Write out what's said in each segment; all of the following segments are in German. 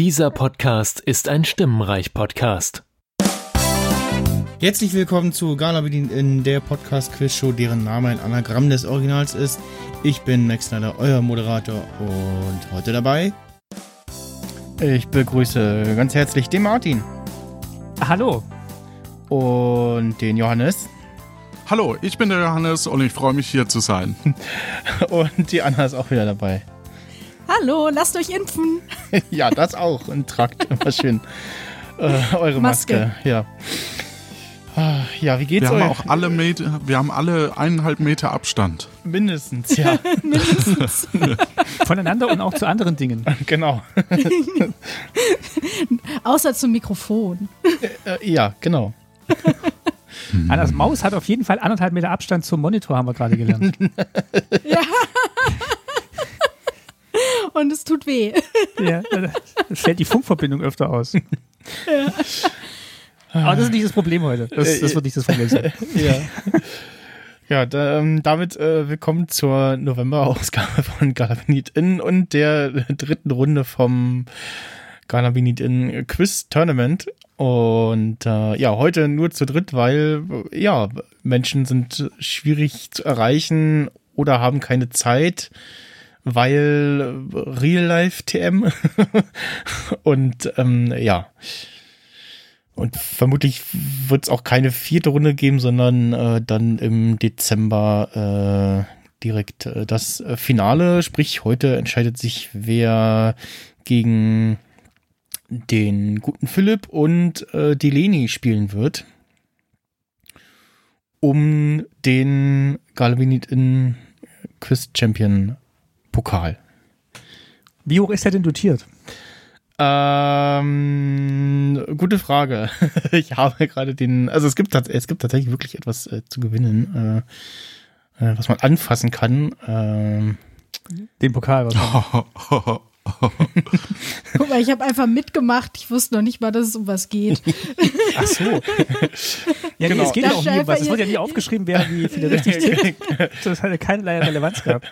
Dieser Podcast ist ein Stimmenreich-Podcast. Herzlich willkommen zu Gala bedient in der Podcast-Quiz-Show, deren Name ein Anagramm des Originals ist. Ich bin Max Snyder, euer Moderator und heute dabei. Ich begrüße ganz herzlich den Martin. Hallo. Und den Johannes. Hallo, ich bin der Johannes und ich freue mich hier zu sein. und die Anna ist auch wieder dabei. Hallo, lasst euch impfen. ja, das auch. Und tragt immer schön äh, eure Maske. Maske. Ja. Ah, ja, wie geht's wir euch? Haben auch alle Meter, wir haben alle eineinhalb Meter Abstand. Mindestens, ja. Mindestens. Voneinander und auch zu anderen Dingen. Genau. Außer zum Mikrofon. Äh, äh, ja, genau. Annas Maus hat auf jeden Fall anderthalb Meter Abstand zum Monitor, haben wir gerade gelernt. ja. Und es tut weh. Ja, es fällt die Funkverbindung öfter aus. Ja. Aber das ist nicht das Problem heute. Das, das wird nicht das Problem sein. Ja. Ja, da, ähm, damit äh, willkommen zur November-Ausgabe von Galabinit In und der dritten Runde vom Galabinit In Quiz Tournament. Und äh, ja, heute nur zu dritt, weil ja, Menschen sind schwierig zu erreichen oder haben keine Zeit, weil Real-Life-TM. und ähm, ja. Und vermutlich wird es auch keine vierte Runde geben, sondern äh, dann im Dezember äh, direkt äh, das Finale. Sprich, heute entscheidet sich, wer gegen den guten Philipp und äh, Leni spielen wird, um den Galvinit in Quiz Champion Pokal. Wie hoch ist er denn dotiert? Ähm, gute Frage. ich habe gerade den, also es gibt, es gibt tatsächlich wirklich etwas äh, zu gewinnen, äh, äh, was man anfassen kann. Ähm, den Pokal. Was Guck mal, ich habe einfach mitgemacht. Ich wusste noch nicht mal, dass es um was geht. Ach so. Ja, genau. nee, es geht ja auch nie um was. Es wurde ja nie aufgeschrieben, wer wie viele richtig tippt. Das hat ja keinerlei Relevanz gehabt.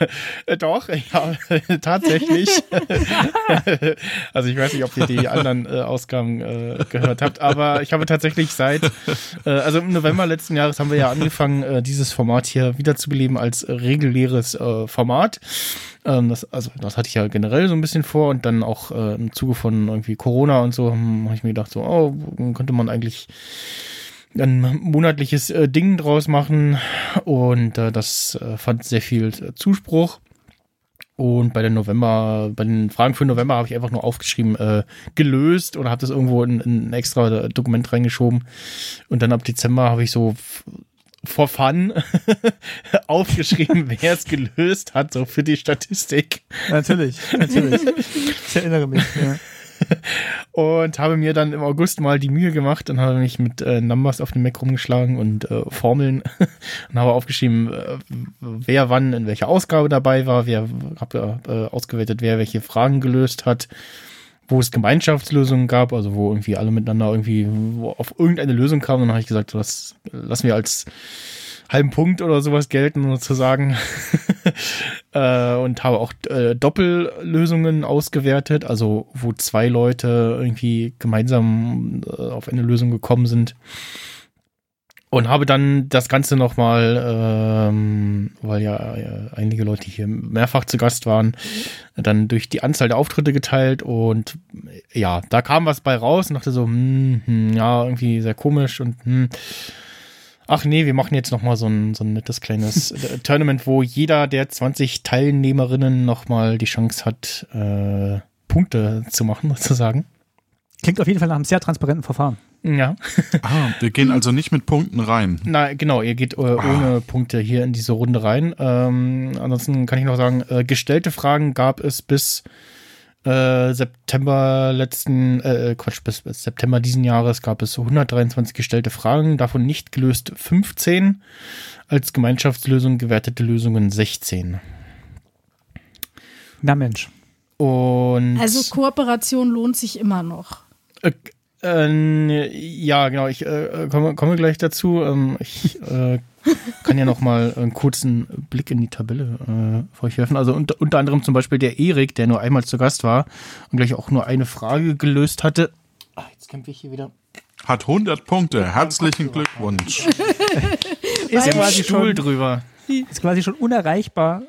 Äh, doch, ja, tatsächlich. also ich weiß nicht, ob ihr die anderen äh, Ausgaben äh, gehört habt, aber ich habe tatsächlich seit, äh, also im November letzten Jahres haben wir ja angefangen, äh, dieses Format hier wiederzubeleben als reguläres äh, Format. Ähm, das, also das hatte ich ja generell so ein bisschen vor und dann auch äh, im Zuge von irgendwie Corona und so hm, habe ich mir gedacht, so, oh, könnte man eigentlich ein monatliches äh, Ding draus machen und äh, das äh, fand sehr viel äh, Zuspruch. Und bei den November, bei den Fragen für November habe ich einfach nur aufgeschrieben, äh, gelöst oder habe das irgendwo in, in, ein extra Dokument reingeschoben. Und dann ab Dezember habe ich so for fun aufgeschrieben, wer es gelöst hat, so für die Statistik. Natürlich, natürlich. Ich erinnere mich, ja. Und habe mir dann im August mal die Mühe gemacht und habe mich mit äh, Numbers auf dem Mac rumgeschlagen und äh, Formeln und habe aufgeschrieben, äh, wer wann in welcher Ausgabe dabei war, wer habe äh, ausgewertet, wer welche Fragen gelöst hat wo es Gemeinschaftslösungen gab, also wo irgendwie alle miteinander irgendwie auf irgendeine Lösung kamen. Dann habe ich gesagt, das lassen wir als halben Punkt oder sowas gelten, sozusagen. äh, und habe auch äh, Doppellösungen ausgewertet, also wo zwei Leute irgendwie gemeinsam äh, auf eine Lösung gekommen sind. Und habe dann das Ganze nochmal, ähm, weil ja, ja einige Leute hier mehrfach zu Gast waren, dann durch die Anzahl der Auftritte geteilt und ja, da kam was bei raus und dachte so, hm, hm, ja, irgendwie sehr komisch und hm, ach nee, wir machen jetzt nochmal so ein, so ein nettes kleines Tournament, wo jeder der 20 Teilnehmerinnen nochmal die Chance hat, äh, Punkte zu machen, sozusagen. Klingt auf jeden Fall nach einem sehr transparenten Verfahren. Ja. ah, wir gehen also nicht mit Punkten rein. Na, genau, ihr geht äh, ohne ah. Punkte hier in diese Runde rein. Ähm, ansonsten kann ich noch sagen, äh, gestellte Fragen gab es bis äh, September letzten, äh, Quatsch, bis, bis, September diesen Jahres gab es 123 gestellte Fragen, davon nicht gelöst 15, als Gemeinschaftslösung gewertete Lösungen 16. Na Mensch. Und also Kooperation lohnt sich immer noch. Äh, äh, ja, genau, ich äh, komme, komme gleich dazu. Ähm, ich äh, kann ja noch mal einen kurzen Blick in die Tabelle äh, für euch werfen. Also unter, unter anderem zum Beispiel der Erik, der nur einmal zu Gast war und gleich auch nur eine Frage gelöst hatte. Ach, jetzt kämpfe ich hier wieder. Hat 100 Punkte. Herzlichen Glückwunsch. ist quasi Stuhl schon, drüber. ist quasi schon unerreichbar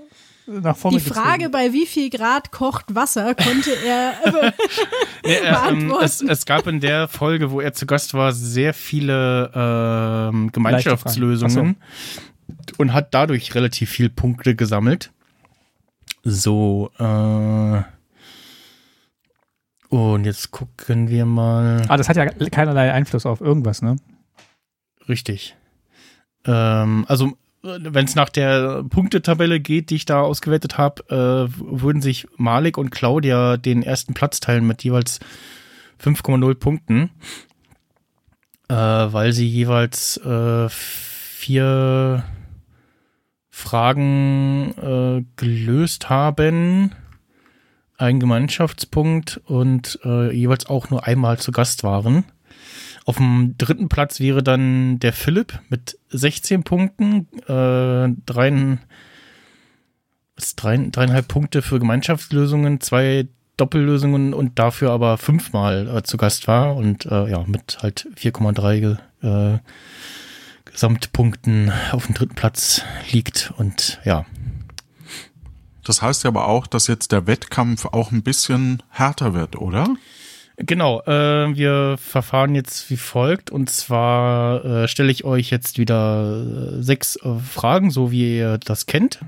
nach vorne Die Frage, gezogen. bei wie viel Grad kocht Wasser, konnte er. äh, Nee, äh, ähm, beantworten. es, es gab in der Folge, wo er zu Gast war, sehr viele ähm, Gemeinschaftslösungen und hat dadurch relativ viel Punkte gesammelt. So, äh, und jetzt gucken wir mal. Ah, das hat ja keinerlei Einfluss auf irgendwas, ne? Richtig. Ähm, also, wenn es nach der Punktetabelle geht, die ich da ausgewertet habe, äh, würden sich Malik und Claudia den ersten Platz teilen mit jeweils 5,0 Punkten, äh, weil sie jeweils äh, vier Fragen äh, gelöst haben, einen Gemeinschaftspunkt und äh, jeweils auch nur einmal zu Gast waren. Auf dem dritten Platz wäre dann der Philipp mit 16 Punkten, äh, dreien, dreien, dreieinhalb Punkte für Gemeinschaftslösungen, zwei Doppellösungen und dafür aber fünfmal äh, zu Gast war und äh, ja, mit halt 4,3 ge- äh, Gesamtpunkten auf dem dritten Platz liegt und ja, Das heißt ja aber auch, dass jetzt der Wettkampf auch ein bisschen härter wird, oder? Genau, äh, wir verfahren jetzt wie folgt. Und zwar äh, stelle ich euch jetzt wieder äh, sechs äh, Fragen, so wie ihr das kennt.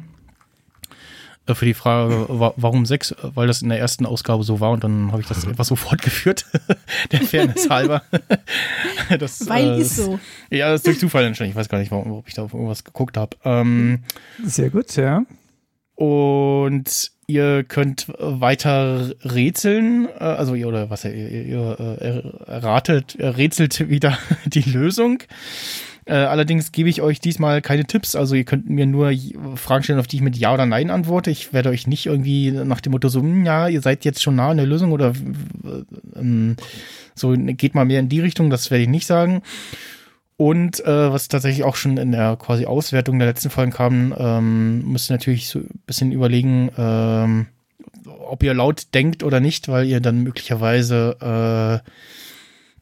Äh, für die Frage, wa warum sechs? Weil das in der ersten Ausgabe so war und dann habe ich das etwas so fortgeführt. der Fairness halber. das, Weil äh, ist so. Ja, das ist durch Zufall entstanden. Ich weiß gar nicht, warum, ob ich da auf irgendwas geguckt habe. Ähm, Sehr gut, ja. und ihr könnt weiter rätseln, äh, also ihr oder was ihr, ihr, äh, erratet, rätselt wieder die Lösung. Äh, allerdings gebe ich euch diesmal keine Tipps, also ihr könnt mir nur Fragen stellen, auf die ich mit Ja oder Nein antworte. Ich werde euch nicht irgendwie nach dem Motto so, hm, ja, ihr seid jetzt schon nah an der Lösung oder ähm, so geht mal mehr in die Richtung, das werde ich nicht sagen. Und äh, was tatsächlich auch schon in der quasi Auswertung der letzten Folgen kam, ähm, müsst ihr natürlich so ein bisschen überlegen, ähm, ob ihr laut denkt oder nicht, weil ihr dann möglicherweise äh,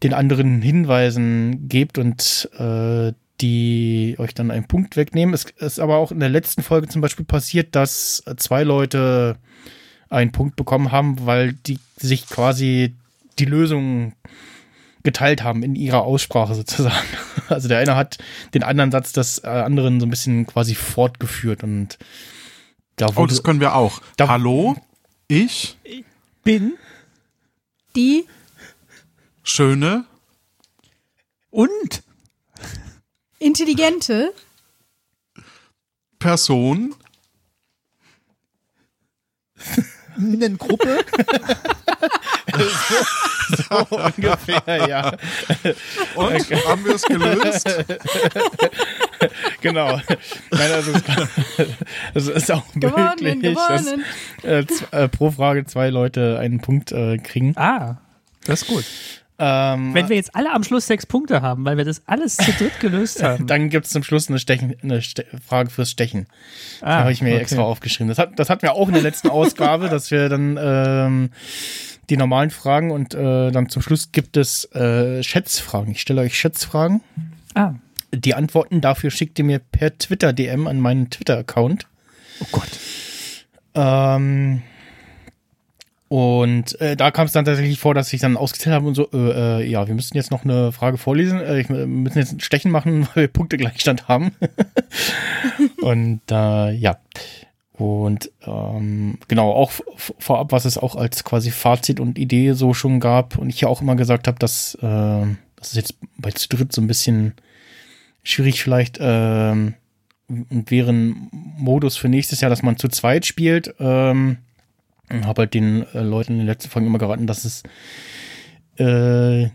den anderen Hinweisen gebt und äh, die euch dann einen Punkt wegnehmen. Es ist aber auch in der letzten Folge zum Beispiel passiert, dass zwei Leute einen Punkt bekommen haben, weil die sich quasi die Lösung geteilt haben in ihrer Aussprache sozusagen. Also der eine hat den anderen Satz des äh, anderen so ein bisschen quasi fortgeführt und da Oh, wurde, das können wir auch. Da- Hallo, ich, Bin? Die? Schöne, und? Intelligente? Person, eine Gruppe. so ungefähr, ja. und haben wir es gelöst? genau. Nein, also es, kann, es ist auch gewonnen, möglich, dass gewonnen. äh, z- äh, pro Frage zwei Leute einen Punkt äh, kriegen. Ah, das ist gut. Ähm, Wenn wir jetzt alle am Schluss sechs Punkte haben, weil wir das alles zu dritt gelöst haben. dann gibt es zum Schluss eine, Stechen, eine Ste Frage fürs Stechen. ah, habe ich mir okay. extra aufgeschrieben. Das, hat, das hatten wir auch in der letzten Ausgabe, dass wir dann ähm, die normalen Fragen und äh, dann zum Schluss gibt es äh, Schätzfragen. Ich stelle euch Schätzfragen. Ah, Die Antworten dafür schickt ihr mir per Twitter DM an meinen Twitter-Account. oh Gott. Ähm, und äh, da kam es dann tatsächlich vor, dass ich dann ausgezählt habe und so, äh, äh, ja, wir müssen jetzt noch eine Frage vorlesen. Äh, ich, wir müssen jetzt ein Stechen machen, weil wir Punktegleichstand haben. und äh, ja. Und ähm, genau, auch vorab, was es auch als quasi Fazit und Idee so schon gab und ich ja auch immer gesagt habe, dass äh, das ist jetzt bei zu dritt so ein bisschen schwierig vielleicht ähm, und wäre ein Modus für nächstes Jahr, dass man zu zweit spielt. Ähm, habe halt den äh, Leuten in den letzten Folgen immer geraten, dass es äh,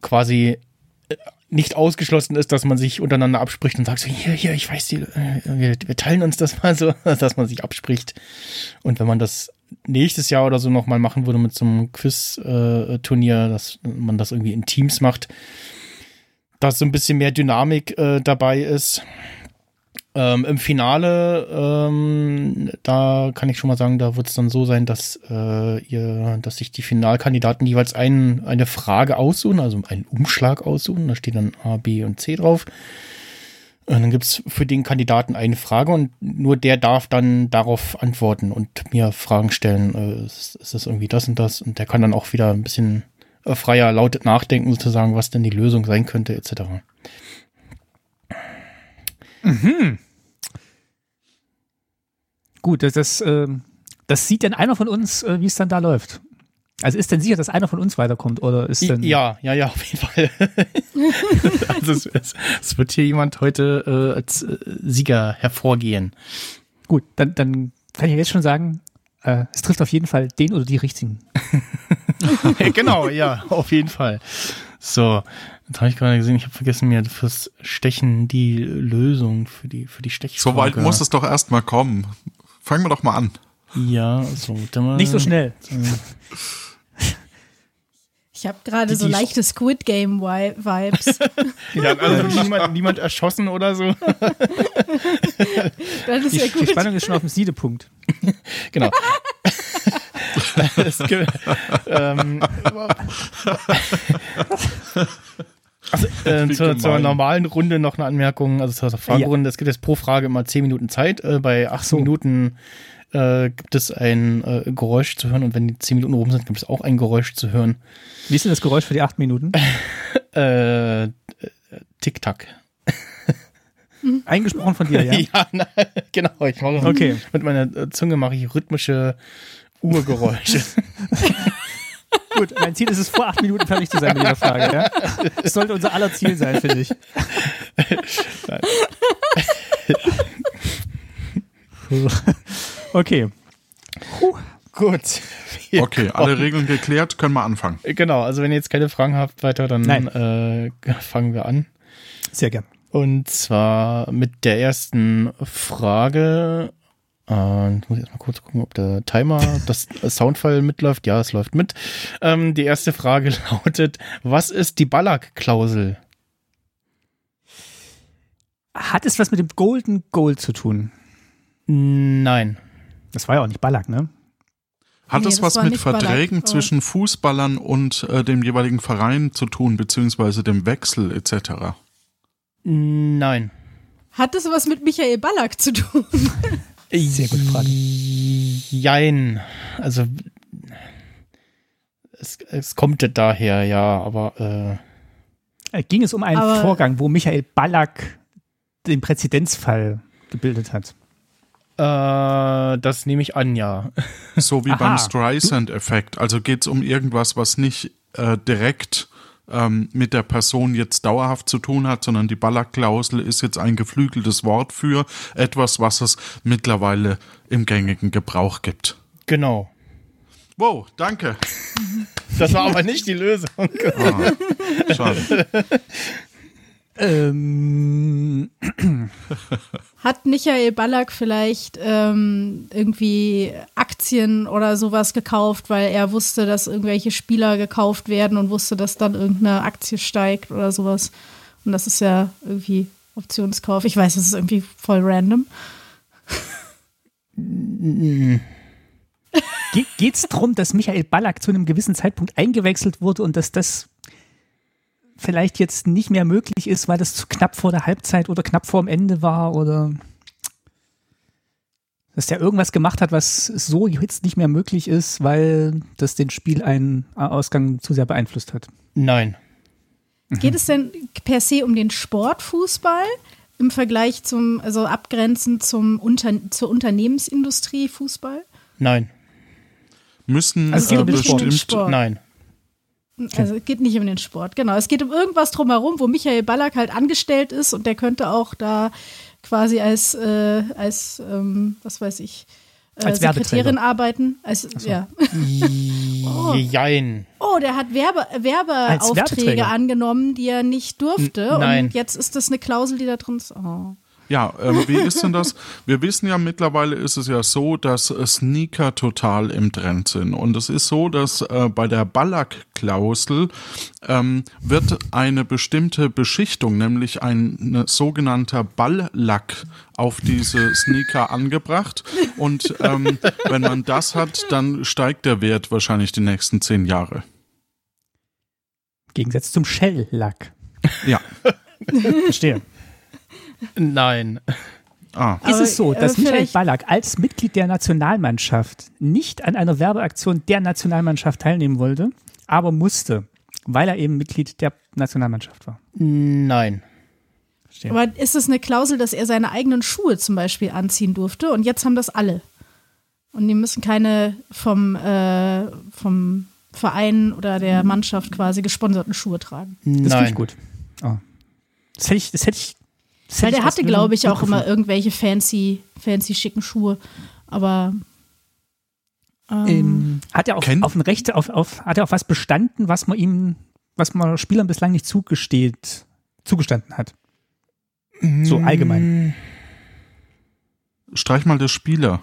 quasi äh, nicht ausgeschlossen ist, dass man sich untereinander abspricht und sagt so, hier, hier, ich weiß, die, äh, wir, wir teilen uns das mal so, dass man sich abspricht. Und wenn man das nächstes Jahr oder so nochmal machen würde mit so einem Quiz-Turnier, dass man das irgendwie in Teams macht, dass so ein bisschen mehr Dynamik äh, dabei ist. Ähm, Im Finale, ähm, da kann ich schon mal sagen, da wird es dann so sein, dass äh, ihr, dass sich die Finalkandidaten jeweils ein, eine Frage aussuchen, also einen Umschlag aussuchen. Da steht dann A, B und C drauf. Und dann gibt's für den Kandidaten eine Frage und nur der darf dann darauf antworten und mir Fragen stellen. Äh, ist, ist das irgendwie das und das? Und der kann dann auch wieder ein bisschen äh, freier laut nachdenken, sozusagen, was denn die Lösung sein könnte, etc. Mhm. Gut, das, das, äh, das sieht denn einer von uns, äh, wie es dann da läuft. Also ist denn sicher, dass einer von uns weiterkommt oder ist denn Ja, ja, ja, auf jeden Fall. also es, es, es, wird hier jemand heute äh, als äh, Sieger hervorgehen. Gut, dann, dann kann ich jetzt schon sagen, äh, es trifft auf jeden Fall den oder die richtigen. genau, ja, auf jeden Fall. So, jetzt habe ich gerade gesehen, ich habe vergessen, mir fürs Stechen die Lösung für die für die Stechfrage. So weit muss es doch erstmal kommen. Fangen wir doch mal an. Ja, so. Mal, Nicht so schnell. Ich habe gerade so leichte Squid Game Vibes. ja, also niemand, niemand erschossen oder so. das ist die, ja gut. die Spannung ist schon auf dem Siedepunkt. genau. es gibt, ähm, also, äh, zur, zur, normalen Runde noch eine Anmerkung, also zur Fragerunde. Ja. Es gibt jetzt pro Frage immer 10 Minuten Zeit. Äh, bei 8 so. Minuten äh, gibt es ein äh, Geräusch zu hören und wenn die 10 Minuten rum sind, gibt es auch ein Geräusch zu hören. Wie ist denn das Geräusch für die 8 Minuten? äh, Tick-Tack. Eingesprochen von dir, ja? ja, na, genau. Ich mache okay. mit meiner Zunge mache ich rhythmische Urgeräusche. Gut, mein Ziel ist es, vor acht Minuten fertig zu sein mit dieser Frage. Ja? Das sollte unser aller Ziel sein, finde ich. okay. Puh. Gut. okay, alle Regeln geklärt, können wir anfangen. Genau, also wenn ihr jetzt keine Fragen habt weiter, dann äh, fangen wir an. Sehr gern. Und zwar mit der ersten Frage. Äh, muss ich erstmal kurz gucken, ob der Timer, das Soundfile mitläuft. Ja, es läuft mit. Ähm, die erste Frage lautet: Was ist die Ballack-Klausel? Hat es was mit dem Golden Goal zu tun? Nein. Das war ja auch nicht Ballack, ne? Hat nee, es was mit Verträgen Ballack, zwischen Fußballern und äh, dem jeweiligen Verein zu tun, beziehungsweise dem Wechsel etc.? Nein. Hat es was mit Michael Ballack zu tun? Sehr gute Frage. Jein. Also es, es kommt daher, ja, aber äh, ging es um einen Vorgang, wo Michael Ballack den Präzedenzfall gebildet hat? Äh, das nehme ich an, ja. So wie Aha. beim Streisand-Effekt. Also geht es um irgendwas, was nicht äh, direkt ähm, mit der Person jetzt dauerhaft zu tun hat, sondern die Ballack-Klausel ist jetzt ein geflügeltes Wort für etwas, was es mittlerweile im gängigen Gebrauch gibt. Genau. Wow, danke. Das war aber nicht die Lösung. Ah, schade. Ähm. Hat Michael Ballack vielleicht ähm, irgendwie Aktien oder sowas gekauft, weil er wusste, dass irgendwelche Spieler gekauft werden und wusste, dass dann irgendeine Aktie steigt oder sowas? Und das ist ja irgendwie Optionskauf. Ich weiß, das ist irgendwie voll random. Geht es darum, dass Michael Ballack zu einem gewissen Zeitpunkt eingewechselt wurde und dass das vielleicht jetzt nicht mehr möglich ist, weil das zu knapp vor der Halbzeit oder knapp vor dem Ende war oder dass der irgendwas gemacht hat, was so jetzt nicht mehr möglich ist, weil das den Spiel einen Ausgang zu sehr beeinflusst hat. Nein. Geht es denn per se um den Sportfußball im Vergleich zum, also abgrenzend zum Unter, zur Unternehmensindustrie Fußball? Nein. Müssen also äh, bestimmt. Nein. Also es geht nicht um den Sport, genau. Es geht um irgendwas drumherum, wo Michael Ballack halt angestellt ist und der könnte auch da quasi als, äh, als ähm, was weiß ich, äh, als Sekretärin arbeiten. Als, so. ja. oh. Jein. Oh, der hat Werbe, Werbeaufträge angenommen, die er nicht durfte. N nein. Und jetzt ist das eine Klausel, die da drin ist. Oh. Ja, ähm, wie ist denn das? Wir wissen ja mittlerweile ist es ja so, dass äh, Sneaker total im Trend sind. Und es ist so, dass äh, bei der Ballack-Klausel ähm, wird eine bestimmte Beschichtung, nämlich ein sogenannter Balllack auf diese Sneaker angebracht. Und ähm, wenn man das hat, dann steigt der Wert wahrscheinlich die nächsten zehn Jahre. Gegensatz zum Shell-Lack. Ja. Verstehe. Nein. Ah. Ist es so, äh, dass Michael Ballack als Mitglied der Nationalmannschaft nicht an einer Werbeaktion der Nationalmannschaft teilnehmen wollte, aber musste, weil er eben Mitglied der Nationalmannschaft war? Nein. Verstehe. Aber ist es eine Klausel, dass er seine eigenen Schuhe zum Beispiel anziehen durfte? Und jetzt haben das alle. Und die müssen keine vom, äh, vom Verein oder der Mannschaft quasi gesponserten Schuhe tragen. Das finde Nein. ich gut. Oh. Das hätte ich, das hätte ich. Weil der hatte, glaube ich, auch immer irgendwelche fancy, fancy schicken Schuhe. Aber ähm, Ähm, hat er auf, auf ein Recht, auf, auf, hat er auf was bestanden, was man ihm, was man Spielern bislang nicht zugesteht, zugestanden hat? So allgemein. Streich mal der Spieler.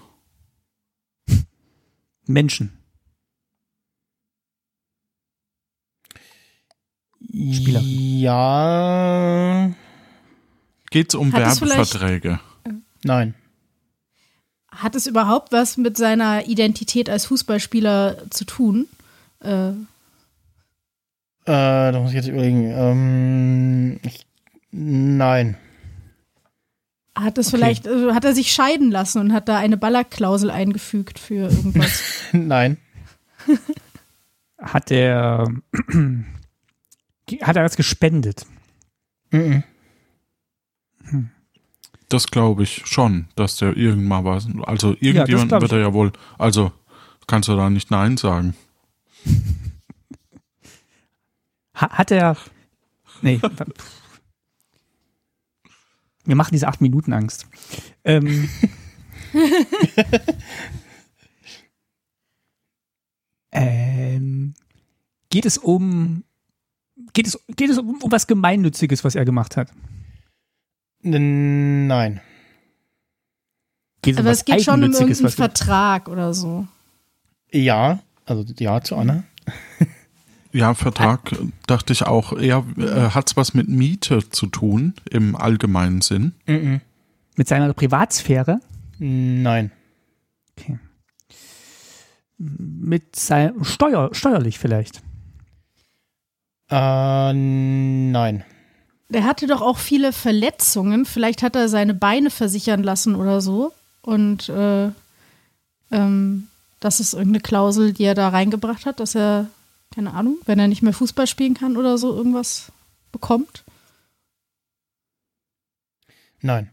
Menschen. Spieler. Ja. Um Hat es vielleicht- Werbeverträge? Nein. hat es überhaupt was mit seiner Identität als Fußballspieler zu tun? Äh, Äh, da muss ich jetzt überlegen. Ähm, ich, nein. hat es Okay. vielleicht, äh, hat er sich scheiden lassen und hat da eine Ballack-Klausel eingefügt für irgendwas? nein. Hat er, hat er was gespendet? Das glaube ich schon, dass der irgendwann was. Also irgendjemand glaub wird er ja wohl. Also kannst du da nicht Nein sagen. Ha, hat er, nee, wir machen diese acht Minuten Angst. Ähm, ähm, geht es um, geht es, geht es um, um was Gemeinnütziges, was er gemacht hat? Nein. Geht um Aber es geht schon um irgendeinen was er- Vertrag oder so. Ja. Also ja zu Anna. Ja, Vertrag dachte ich auch. Eher äh, hat's was mit Miete zu tun im allgemeinen Sinn. Mhm. mit seiner Privatsphäre? Nein. Okay. Mit sein, Steuer, steuerlich vielleicht. Äh, nein. Der hatte doch auch viele Verletzungen. Vielleicht hat er seine Beine versichern lassen oder so. Und äh, ähm, das ist irgendeine Klausel, die er da reingebracht hat, dass er, keine Ahnung, wenn er nicht mehr Fußball spielen kann oder so, irgendwas bekommt. Nein.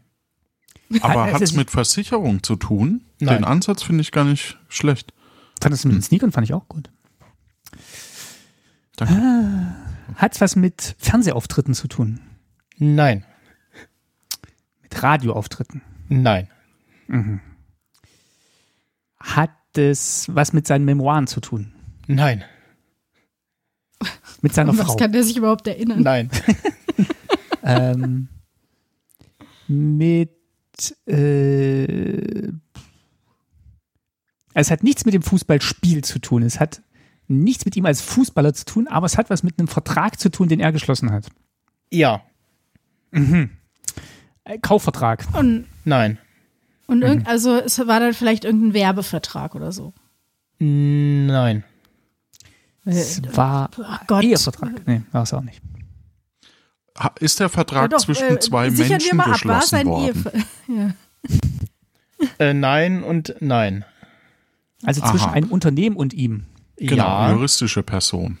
Aber es hat's ist- mit Versicherung zu tun? Nein. Den Ansatz finde ich gar nicht schlecht. Fand das mit Hm. den Sneakern fand ich auch gut. Danke. Hat was mit Fernsehauftritten zu tun? Nein. Mit Radioauftritten? Nein. Hat es was mit seinen Memoiren zu tun? Nein. Mit seiner was Frau? kann der sich überhaupt erinnern? Nein. ähm, mit äh, es hat nichts mit dem Fußballspiel zu tun. Es hat nichts mit ihm als Fußballer zu tun, aber es hat was mit einem Vertrag zu tun, den er geschlossen hat. Ja. Äh, Kaufvertrag. Und, Nein. und irgend, also es war dann vielleicht irgendein Werbevertrag oder so. Nein. Es war Oh Gott. Ehevertrag. Nee, war es auch nicht. Ist der Vertrag Ja, doch, zwischen äh, zwei Menschen mal ab, geschlossen worden? Ja. Äh, nein und nein. Also Aha. zwischen einem Unternehmen und ihm. Genau, Ja. juristische Person.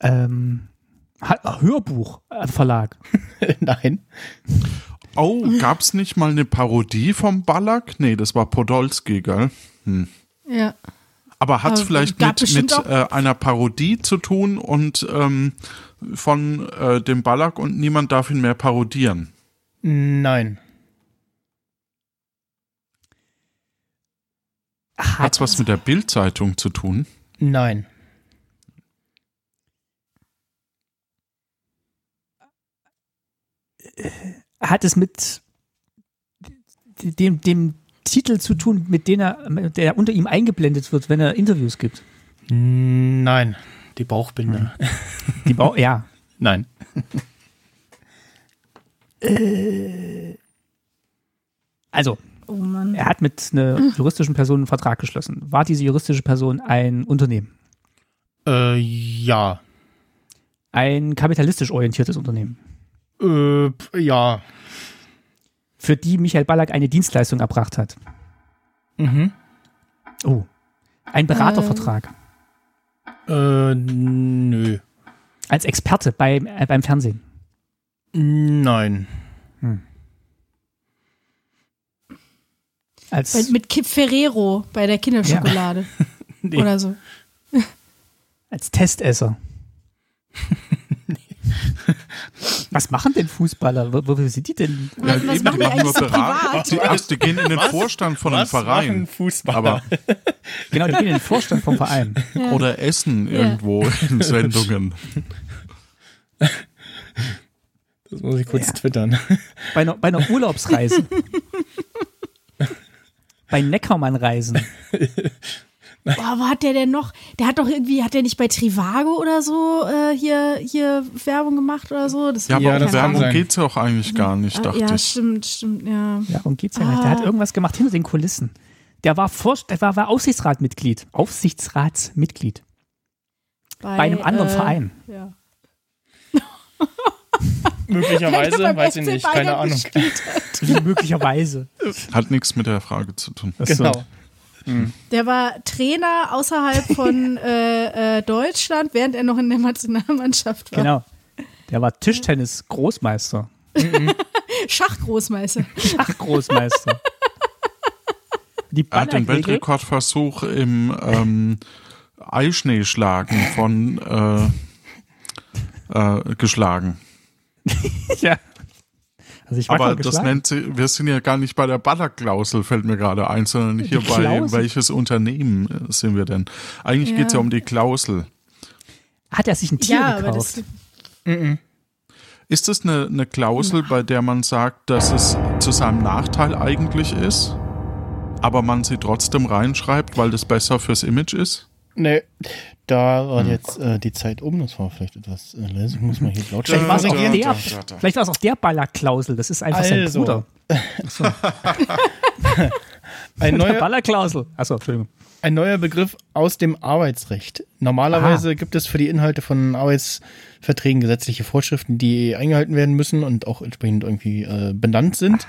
Ähm, Hörbuchverlag. nein. Oh, gab's nicht mal eine Parodie vom Ballack? Nee, das war Podolski, gell? ja. Aber hat's Aber vielleicht gab mit, mit äh, einer Parodie zu tun und ähm, von äh, dem Ballack und niemand darf ihn mehr parodieren? Nein. Hat's was mit der Bildzeitung zu tun? Nein. Hat es mit dem, dem Titel zu tun, mit dem er, der unter ihm eingeblendet wird, wenn er Interviews gibt? Nein, die Bauchbinde. Die Bau ja. Nein. Also, Oh Mann. er hat mit einer juristischen Person einen Vertrag geschlossen. War diese juristische Person ein Unternehmen? Äh, ja. Ein kapitalistisch orientiertes Unternehmen, Äh, ja. für die Michael Ballack eine Dienstleistung erbracht hat. Mhm. Oh. Ein Beratervertrag. Äh, nö. Als Experte beim, äh, beim Fernsehen. Nein. Als, Bei, mit Kip Ferrero bei der Kinderschokolade. Nee. Oder so. als Testesser. Was machen denn Fußballer? Wo, wo sind die denn? Ja, Was eben, machen die eigentlich nur so Berat- privat? Die, erst, die gehen in den Was? Vorstand von einem Verein. machen Fußballer? Aber, Genau, die gehen in den Vorstand vom Verein. Ja. oder essen irgendwo in Sendungen. Das muss ich kurz Ja. twittern. Bei einer, bei einer Urlaubsreise. bei Neckermann-Reisen. Boah, wo hat der denn noch? Der hat doch irgendwie, hat der nicht bei Trivago oder so äh, hier, hier Werbung gemacht oder so? Das Ja, aber Ja, um das Werbung sein. geht's ja auch eigentlich gar nicht, Ah, dachte ja, ich. stimmt, stimmt, ja. Ja, darum geht's ja nicht. Der hat irgendwas gemacht hinter den Kulissen. Der war, Vor der war, war Aufsichtsratmitglied. Aufsichtsratsmitglied. bei einem anderen äh, Verein. Ja. Möglicherweise, weiß ich nicht, keine Ahnung. Möglicherweise. Hat nichts mit der Frage zu tun. Genau. Der war Trainer außerhalb von äh, äh, Deutschland, während er noch in der Nationalmannschaft war. Genau. Der war Tischtennis-Großmeister. Schachgroßmeister. Schachgroßmeister. Die Er hat den Weltrekordversuch im ähm, Eischneeschlagen von äh, äh, geschlagen. ja. Also ich war Aber das nennt sie, wir sind ja gar nicht bei der Ballerklausel, fällt mir gerade ein, sondern hier bei welches Unternehmen äh, sind wir denn? Eigentlich Ja. geht's ja um die Klausel. Hat er sich ein Tier Ja, aber gekauft? das, Ist das eine, eine Klausel, bei der man sagt, dass es zu seinem Nachteil eigentlich ist, aber man sie trotzdem reinschreibt, weil das besser fürs Image ist? Nee, da war jetzt äh, die Zeit um. Das war vielleicht etwas äh, leise. Ich muss mal hier laut Vielleicht war es auch, der, da, da, da. vielleicht war es auch der Ballerklausel. Das ist einfach sein Also. Bruder. Ein neuer, Ballerklausel. Achso, Entschuldigung. ein neuer Begriff aus dem Arbeitsrecht. Normalerweise gibt es für die Inhalte von Arbeitsverträgen gesetzliche Vorschriften, die eingehalten werden müssen und auch entsprechend irgendwie äh, benannt sind.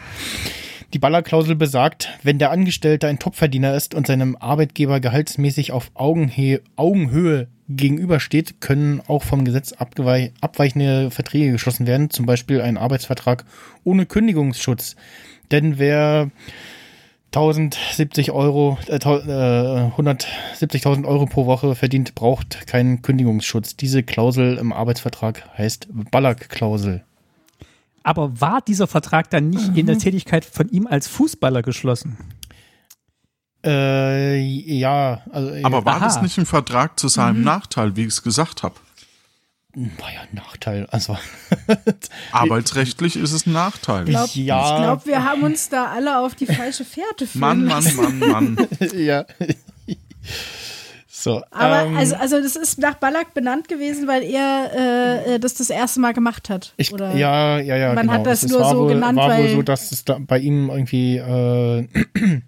Die Ballerklausel besagt, wenn der Angestellte ein Topverdiener ist und seinem Arbeitgeber gehaltsmäßig auf Augenhe Augenhöhe gegenübersteht, können auch vom Gesetz abweichende Verträge geschlossen werden, zum Beispiel ein Arbeitsvertrag ohne Kündigungsschutz. Denn wer 1070 Euro, äh, tau- äh, 170.000 Euro pro Woche verdient, braucht keinen Kündigungsschutz. Diese Klausel im Arbeitsvertrag heißt Ballack-Klausel. Aber war dieser Vertrag dann nicht in der Tätigkeit von ihm als Fußballer geschlossen? Äh, ja, also äh, Aber war Aha. das nicht ein Vertrag zu seinem Nachteil, wie ich es gesagt habe? war ja ein Nachteil. Also Arbeitsrechtlich ist es ein Nachteil. glaub, Ja. Ich glaube, wir haben uns da alle auf die falsche Fährte führen Mann, lassen. Mann, Mann, Mann. ja. So. Aber ähm, also, also das ist nach Ballack benannt gewesen, weil er äh, äh, das das erste Mal gemacht hat. Ich, oder? ja, ja, ja. Man genau. hat das Es nur so wohl, genannt, war wohl weil- so, dass es da bei ihm irgendwie äh,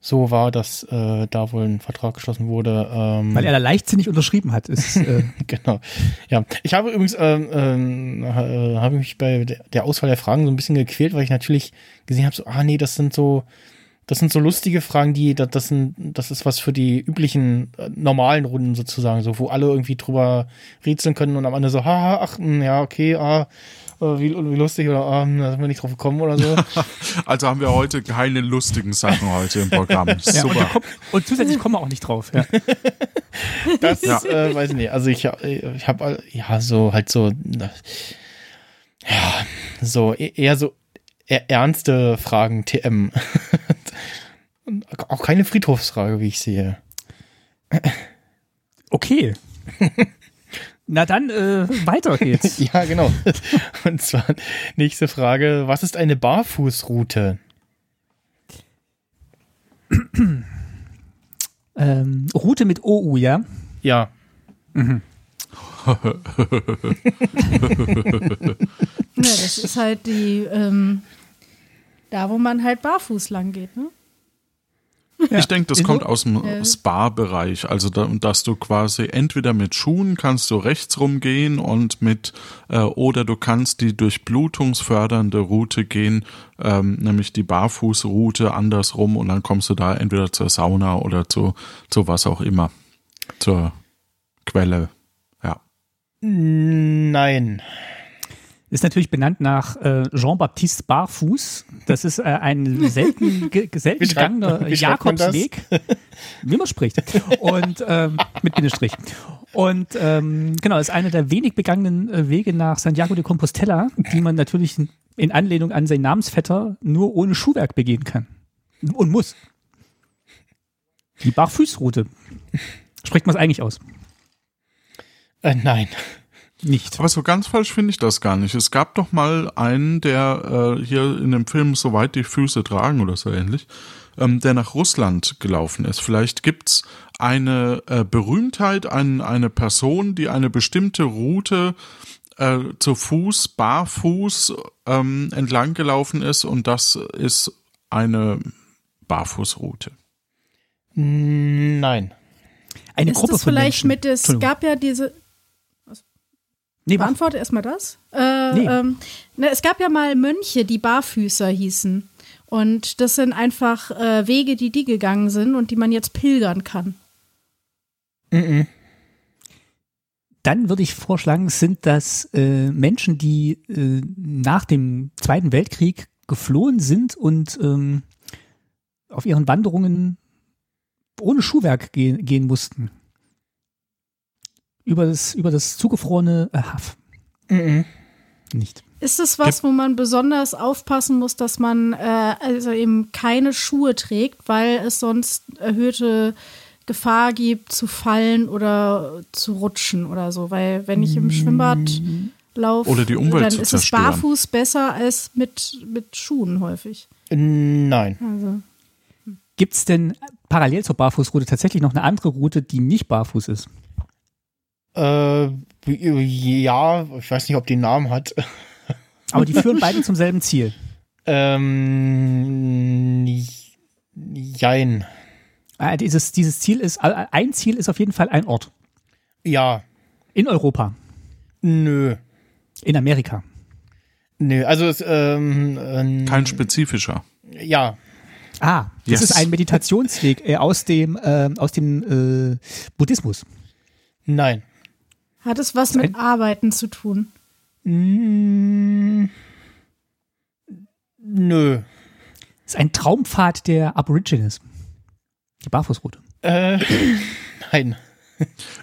so war, dass äh, da wohl ein Vertrag geschlossen wurde. Ähm, Weil er da leichtsinnig unterschrieben hat. Ist, äh, genau. Ja, ich habe übrigens ähm, ähm, äh, habe mich bei der- der Auswahl der Fragen so ein bisschen gequält, weil ich natürlich gesehen habe, so ah nee, das sind so das sind so lustige Fragen, die das, das sind das ist was für die üblichen äh, normalen Runden sozusagen, so wo alle irgendwie drüber rätseln können und am Ende so haha, ach hm, ja, okay, ah äh, wie, wie lustig oder ah, hm, da sind wir nicht drauf gekommen oder so. Also haben wir heute keine lustigen Sachen heute im Programm. ja, und, Super. kommt, und zusätzlich kommen wir auch nicht drauf. Ja. Das Ja. äh, weiß ich nicht. Also ich, ich habe ja so halt so ja so e- eher so eher ernste Fragen TM. Und auch keine Friedhofsfrage, wie ich sehe. Okay. Na dann, äh, weiter geht's. Ja, genau. Und zwar nächste Frage. Was ist eine Barfußroute? ähm, Route mit OU, ja? Ja. Ja, das ist halt die, ähm, da wo man halt barfuß lang geht, ne? Ich denke, das kommt so- aus dem Ja. Spa-Bereich. Also, da, dass du quasi entweder mit Schuhen kannst du rechts rumgehen und mit, äh, oder du kannst die durchblutungsfördernde Route gehen, ähm, nämlich die Barfußroute andersrum und dann kommst du da entweder zur Sauna oder zu, zu was auch immer. Zur Quelle. Ja. Nein. Ist natürlich benannt nach äh, Jean-Baptiste Barfuß. Das ist äh, ein selten, selten gegangener? Jakobsweg, wie man spricht. Und ähm, mit Bindestrich. Und ähm, genau, ist einer der wenig begangenen äh, Wege nach Santiago de Compostela, die man natürlich in Anlehnung an seinen Namensvetter nur ohne Schuhwerk begehen kann. Und muss. Die Barfußroute. Spricht man es eigentlich aus? Äh, nein. Nicht. Aber so ganz falsch finde ich das gar nicht. Es gab doch mal einen, der äh, hier in dem Film Soweit die Füße tragen oder so ähnlich, ähm, der nach Russland gelaufen ist. Vielleicht gibt's eine äh, Berühmtheit, ein, eine Person, die eine bestimmte Route äh, zu Fuß, barfuß ähm, entlang gelaufen ist und das ist eine Barfußroute. Nein. Eine ist Gruppe das von vielleicht Menschen. mit, es gab ja diese, Nee, beantworte erstmal das. Äh, Nee. ähm, ne, es gab ja mal Mönche, die Barfüßer hießen. Und das sind einfach äh, Wege, die die gegangen sind und die man jetzt pilgern kann. Mhm. Dann würde ich vorschlagen, sind das äh, Menschen, die äh, nach dem Zweiten Weltkrieg geflohen sind und ähm, auf ihren Wanderungen ohne Schuhwerk gehen, gehen mussten. Über das, über das zugefrorene äh, Haff. Mhm. Nicht. Ist es was, wo man besonders aufpassen muss, dass man äh, also eben keine Schuhe trägt, weil es sonst erhöhte Gefahr gibt, zu fallen oder zu rutschen oder so? Weil wenn ich im Schwimmbad laufe, Oder die Umwelt dann zu ist es barfuß besser als mit, mit Schuhen häufig. Nein. Also. Gibt es denn parallel zur Barfußroute tatsächlich noch eine andere Route, die nicht barfuß ist? Äh, ja, ich weiß nicht, ob die einen Namen hat. Aber die führen beide zum selben Ziel. Ähm, jein. Äh, dieses, dieses Ziel ist, äh, ein Ziel ist auf jeden Fall ein Ort. Ja. In Europa. Nö. In Amerika. Nö. Also, es, ähm, ähm, Kein spezifischer. ja. Ah, das Yes. ist ein Meditationsweg äh, aus dem, äh, aus dem äh, Buddhismus. Nein. Hat es was Sein- mit Arbeiten zu tun? Mm, nö. Das ist ein Traumpfad der Aborigines. Die Barfußroute. Äh, nein.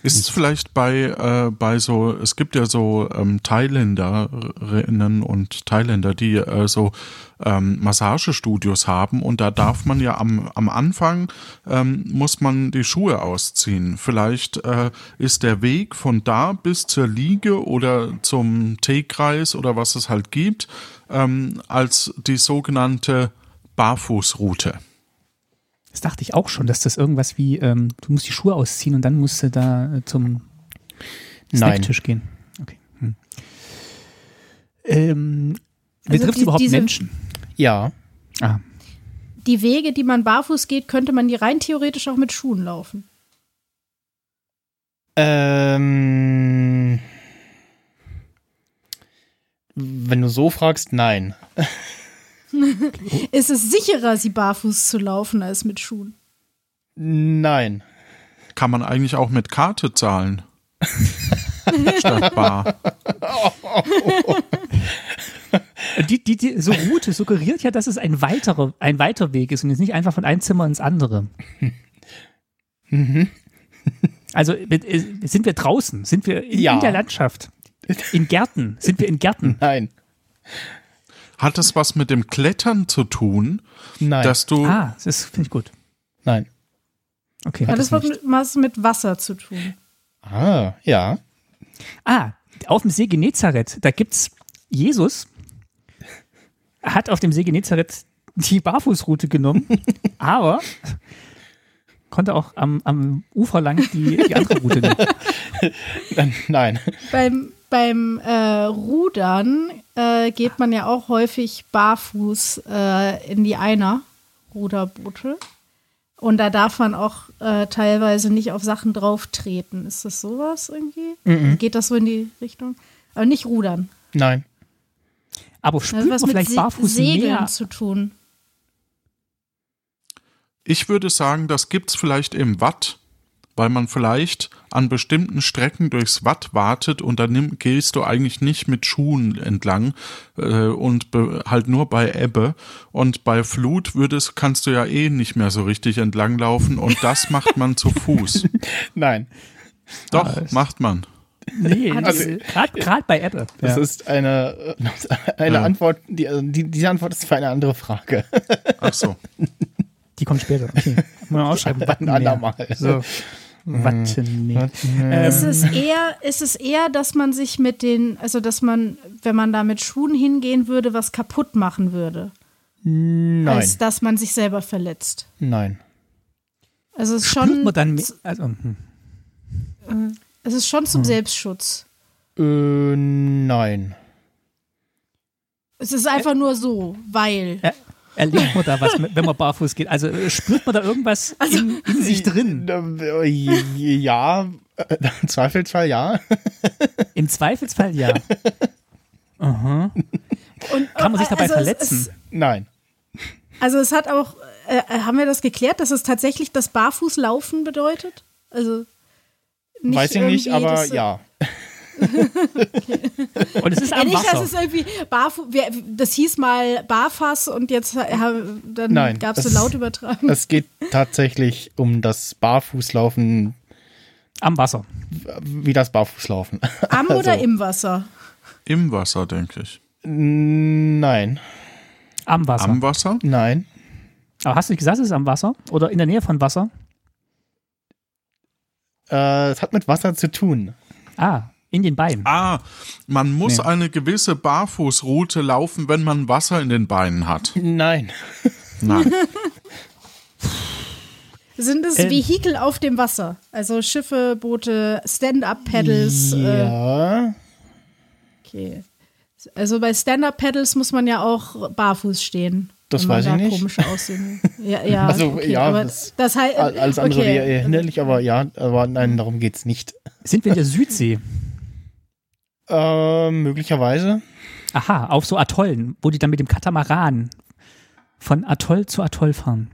Ist es vielleicht bei, äh, bei so, es gibt ja so ähm, Thailänderinnen und Thailänder, die äh, so ähm, Massagestudios haben und da darf man ja am, am Anfang, ähm, muss man die Schuhe ausziehen. Vielleicht äh, ist der Weg von da bis zur Liege oder zum T-Kreis oder was es halt gibt, ähm, als die sogenannte Barfußroute. Das dachte ich auch schon, dass das irgendwas wie, ähm, du musst die Schuhe ausziehen und dann musst du da äh, zum Nein. Snacktisch gehen. Okay. Hm. Ähm, Also betrifft die- überhaupt diese- Menschen? Ja. Ah. Die Wege, die man barfuß geht, könnte man die rein theoretisch auch mit Schuhen laufen. Ähm, wenn du so fragst, nein. Ist es sicherer, sie barfuß zu laufen, als mit Schuhen? Nein. Kann man eigentlich auch mit Karte zahlen? Statt Bar. Die, die, die so Route suggeriert ja, dass es ein weiterer, ein weiter Weg ist und jetzt nicht einfach von einem Zimmer ins andere. Mhm. Also äh, sind wir draußen? Sind wir in, Ja. in der Landschaft? In Gärten? Sind wir in Gärten? Nein. Hat es was mit dem Klettern zu tun, Nein. dass du Ah, das ist- finde ich gut. nein. Okay. Hat das was mit, was mit Wasser zu tun? Ah, ja. Ah, auf dem See Genezareth, da gibt's Jesus, hat auf dem See Genezareth die Barfußroute genommen, aber konnte auch am, am Ufer lang die, die andere Route nehmen. Nein. Beim, beim äh, Rudern äh, geht man ja auch häufig barfuß äh, in die Einer Ruderboote. Und da darf man auch äh, teilweise nicht auf Sachen drauf treten. Ist das sowas irgendwie? Mhm. Geht das so in die Richtung? Aber nicht rudern. Nein. Aber spürt was man mit vielleicht Se barfuß Segeln mehr? zu tun. Ich würde sagen, das gibt's vielleicht im Watt, weil man vielleicht an bestimmten Strecken durchs Watt wartet und dann nimm, gehst du eigentlich nicht mit Schuhen entlang äh, und be, halt nur bei Ebbe und bei Flut würdest kannst du ja eh nicht mehr so richtig entlanglaufen und das macht man zu Fuß. Nein. Doch, macht man. Nee, Also- gerade bei Ebbe. Das Ja. ist eine, äh, eine Ja. Antwort, die, also die, diese Antwort ist für eine andere Frage. Ach so. Die kommt später. Okay. Muss man aufschreiben. Ein andermal. So. Wattenmeer. Ähm, Ist es eher, ist es eher, dass man sich mit den, also dass man, wenn man da mit Schuhen hingehen würde, was kaputt machen würde, Nein. als dass man sich selber verletzt. Nein. Also es ist schon, man dann also, hm. es ist schon zum Selbstschutz. Äh, nein. Es ist einfach nur so, weil. Er- erlebt man da was, wenn man barfuß geht? Also äh, spürt man da irgendwas in, in sich drin? Äh, Ja, äh, im Zweifelsfall ja. Im Zweifelsfall ja. Aha. Und, Kann man sich dabei also verletzen? Es, Nein. es, also es hat auch, äh, haben wir das geklärt, dass es tatsächlich das Barfußlaufen bedeutet? Also nicht Weiß ich nicht, aber dass- ja. Und es ist Ja, am nicht, dass Wasser. es irgendwie barfu wir- das hieß mal Barfass und jetzt äh, dann gab es so es- laut übertragen. Es geht tatsächlich um das Barfußlaufen, Am Wasser. wie das Barfußlaufen. Am oder also- im Wasser? Im Wasser, denke ich. Nein. Am Wasser. Am Wasser? Nein. Aber hast du nicht gesagt, es ist am Wasser? Oder in der Nähe von Wasser? Äh, es hat mit Wasser zu tun. Ah, in den Beinen. Ah, man muss Nee. eine gewisse Barfußroute laufen, wenn man Wasser in den Beinen hat. Nein. Nein. Sind es Ähm. Vehikel auf dem Wasser? Also Schiffe, Boote, Stand-up-Paddles? Äh, Ja. okay. Also bei Stand-up-Paddles muss man ja auch barfuß stehen. Das wenn man weiß ich da nicht. Komische Aussehen. Ja, ja, Also, okay, ja, aber das- das heißt, Alles andere okay. wäre eher hinderlich, aber ja, aber nein, darum geht's nicht. Sind wir in der Südsee? Äh, möglicherweise. Aha, auf so Atollen, wo die dann mit dem Katamaran von Atoll zu Atoll fahren.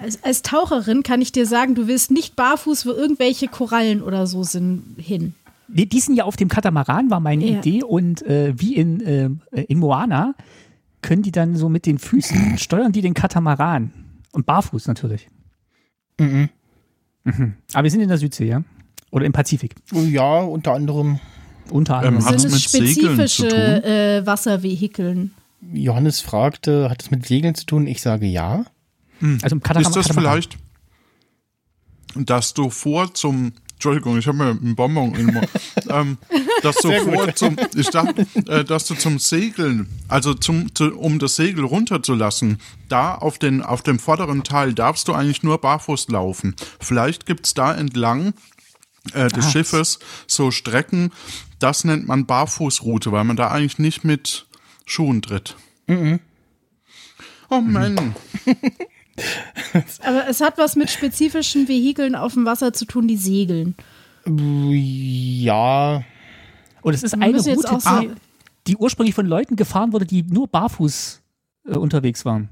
Als, als Taucherin kann ich dir sagen, du willst nicht barfuß, wo irgendwelche Korallen oder so sind, hin. Nee, die sind ja auf dem Katamaran, war meine Ja. Idee. Und äh, wie in, äh, in Moana können die dann so mit den Füßen steuern die den Katamaran. Und barfuß natürlich. Mhm. Mhm. Aber wir sind in der Südsee, ja? Oder im Pazifik. Ja, unter anderem Unter anderem. Ähm, sind es mit Segeln zu spezifische tun? äh, Wasservehikeln? Johannes fragte, hat es mit Segeln zu tun? Ich sage ja. also im Katamaran. Ist das Katamaran. vielleicht, dass du vor zum Entschuldigung, ich habe mir einen Bonbon in den Mund. ähm, dass du vor zum, ich dachte, äh, dass du zum Segeln, also zum, zu, um das Segel runterzulassen, da auf, den, auf dem vorderen Teil darfst du eigentlich nur barfuß laufen. Vielleicht gibt's da entlang äh, des Ah. Schiffes so Strecken, das nennt man Barfußroute, weil man da eigentlich nicht mit Schuhen tritt. Oh Mann. Aber es hat was mit spezifischen Vehikeln auf dem Wasser zu tun, die segeln. Ja, Und es ist eine Route, auch die, so- die ursprünglich von Leuten gefahren wurde, die nur barfuß äh, unterwegs waren.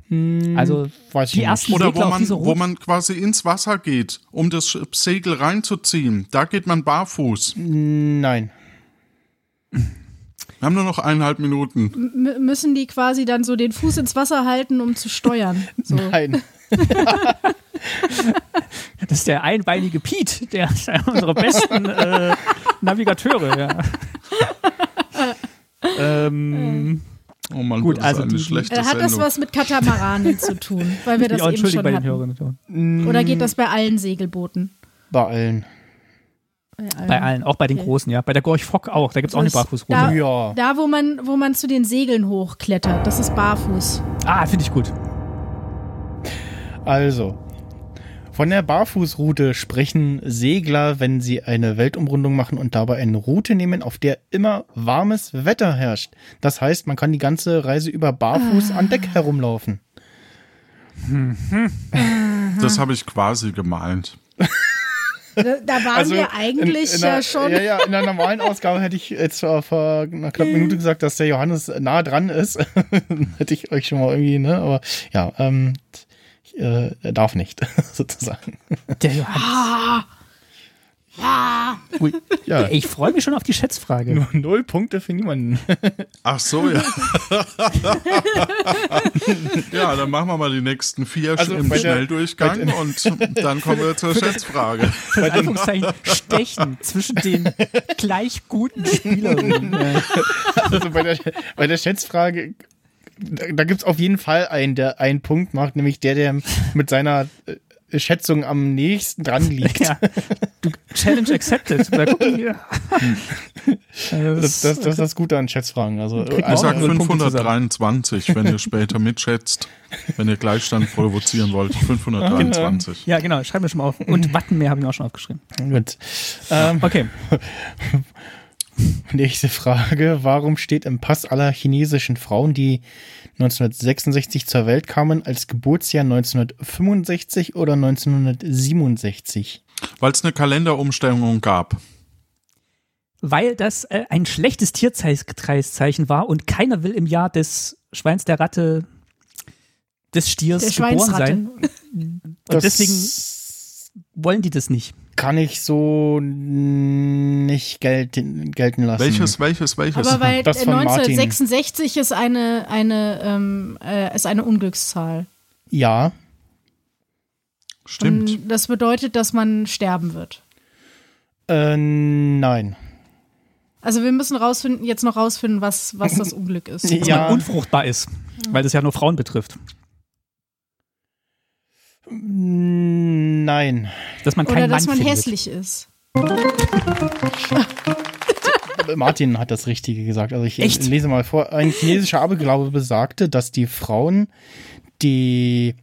Also weiß ich die nicht. ersten Oder Segler wo auf man, wo man quasi ins Wasser geht, um das Segel reinzuziehen. Da geht man barfuß. Nein. Wir haben nur noch eineinhalb Minuten. M müssen die quasi dann so den Fuß ins Wasser halten, um zu steuern. So. Nein. Das ist der einbeinige Pete, der ist einer unserer besten äh, Navigateure. Ja. ähm, Oh Mann, Gut, das also ist eine die- schlechte Hat das Sendung. was mit Katamaranen zu tun? Weil wir das ja, eben schon bei den hatten. Hörern. und Hörern. Oder geht das bei allen Segelbooten? Bei allen. Bei allen, auch bei den Okay. großen, ja. Bei der Gorch Fock auch, da gibt es auch eine Das- Barfußroute. Da, Ja. da wo, man, wo man zu den Segeln hochklettert, das ist barfuß. Ah, finde ich gut. Also, von der Barfußroute sprechen Segler, wenn sie eine Weltumrundung machen und dabei eine Route nehmen, auf der immer warmes Wetter herrscht. Das heißt, man kann die ganze Reise über barfuß an Deck herumlaufen. Das habe ich quasi gemeint. Da, waren wir eigentlich Also in, in ja der, schon. Ja, ja, in der normalen Ausgabe hätte ich jetzt vor, vor einer knappen Minute gesagt, dass der Johannes nah dran ist. hätte ich euch schon mal irgendwie, ne? Aber ja, ähm, äh, er darf nicht, sozusagen. Der Johannes. Ui, ja, Ich freue mich schon auf die Schätzfrage. nur null Punkte für niemanden. Ach so, ja. ja, dann machen wir mal die nächsten vier Also im bei der- Schnelldurchgang bei den- und dann kommen wir zur Schätzfrage. In Anführungszeichen stechen zwischen den gleich guten Spielerinnen. Ja. Also bei der, bei der Schätzfrage, da, da gibt es auf jeden Fall einen, der einen Punkt macht, nämlich der, der mit seiner äh, Schätzung am nächsten dran liegt. Ja. Du, Challenge accepted. Mal gucken hier. Also Das, das, das ist das Gute an Schätzfragen. Also, Ich man also, sag null Punkte 523, wenn ihr später mitschätzt, wenn ihr Gleichstand provozieren wollt. 523. Ja, genau, schreiben wir schon mal auf. Und Wattenmeer habe ich mir auch schon aufgeschrieben. gut. Ähm, Okay. Nächste Frage. Warum steht im Pass aller chinesischen Frauen, die 1966 zur Welt kamen, als Geburtsjahr 1965 oder 1967? Weil es eine Kalenderumstellung gab. Weil das äh, ein schlechtes Tierkreiszeichen war und keiner will im Jahr des Schweins, der Ratte, des Stiers Der geboren sein. Und deswegen wollen die das nicht. Kann ich so nicht gelten, gelten lassen. Welches, welches, welches? Aber weil Das von 1966 ist eine, eine, ähm, äh, ist eine Unglückszahl. Ja, Stimmt. Und das bedeutet, dass man sterben wird. äh, nein. Also wir müssen rausfinden, jetzt noch rausfinden, was, was das Unglück ist. Dass Ja. man unfruchtbar ist. Weil das ja nur Frauen betrifft. Nein. Dass man kein Oder dass Mann man findet. hässlich ist. Martin hat das Richtige gesagt. Also ich Echt? lese mal vor. Ein chinesischer Aberglaube besagte, dass die Frauen, die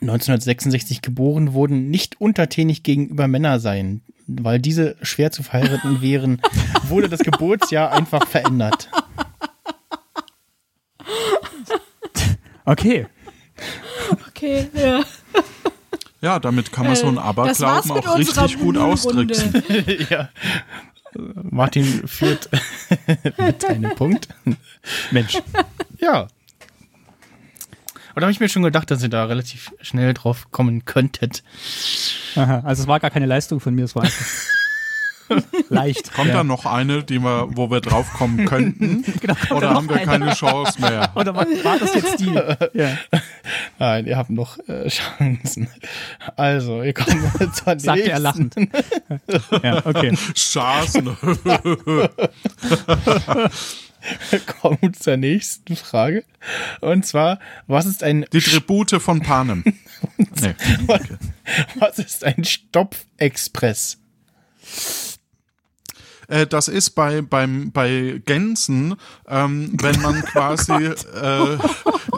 1966 geboren wurden, nicht untertänig gegenüber Männern seien. Weil diese schwer zu verheiraten wären, wurde das Geburtsjahr einfach verändert. Okay. Okay, ja. Ja, damit kann man so einen Äh, Aberglauben auch richtig gut austricksen. ja. Martin führt mit einem Punkt. Mensch. Ja. Aber da habe ich mir schon gedacht, dass ihr da relativ schnell drauf kommen könntet. Aha, also es war gar keine Leistung von mir, es war einfach leicht. Kommt ja. da noch eine, die wir, wo wir draufkommen könnten? Genau, kommt Oder haben wir eine? keine Chance mehr? Oder war, war das jetzt die? Ja. Nein, ihr habt noch äh, Chancen. Also, wir kommen zur Sagte er lachend. Ja, okay. Chancen. Wir kommen zur nächsten Frage. Und zwar, was ist ein, Die Tribute von Panem. Nee. was ist ein Stopfexpress? Äh, das ist bei, beim, bei Gänsen, ähm, wenn man quasi äh,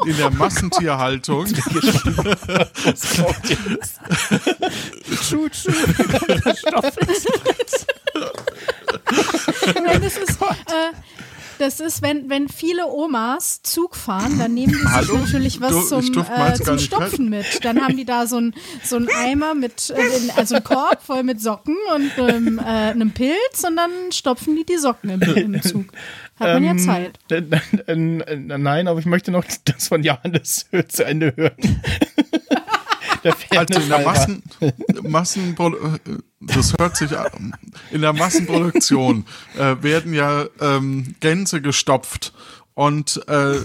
in der Massentierhaltung tschu. Stoff. Nein, das ist, äh, das ist, wenn, wenn viele Omas Zug fahren, dann nehmen die sich Hallo? natürlich was Du- zum, äh, zum Stopfen mit. Dann haben die da so ein so ein Eimer mit, äh, also ein Korb voll mit Socken und ähm, äh, einem Pilz und dann stopfen die die Socken im, im Zug. Hat man ja Ähm, Zeit. äh, äh, äh, Nein, aber ich möchte noch das von Johannes zu Ende hören. Der Also in der. Massen, Massenpro äh, das hört sich an. In der Massenproduktion äh, werden ja ähm, Gänse gestopft und äh,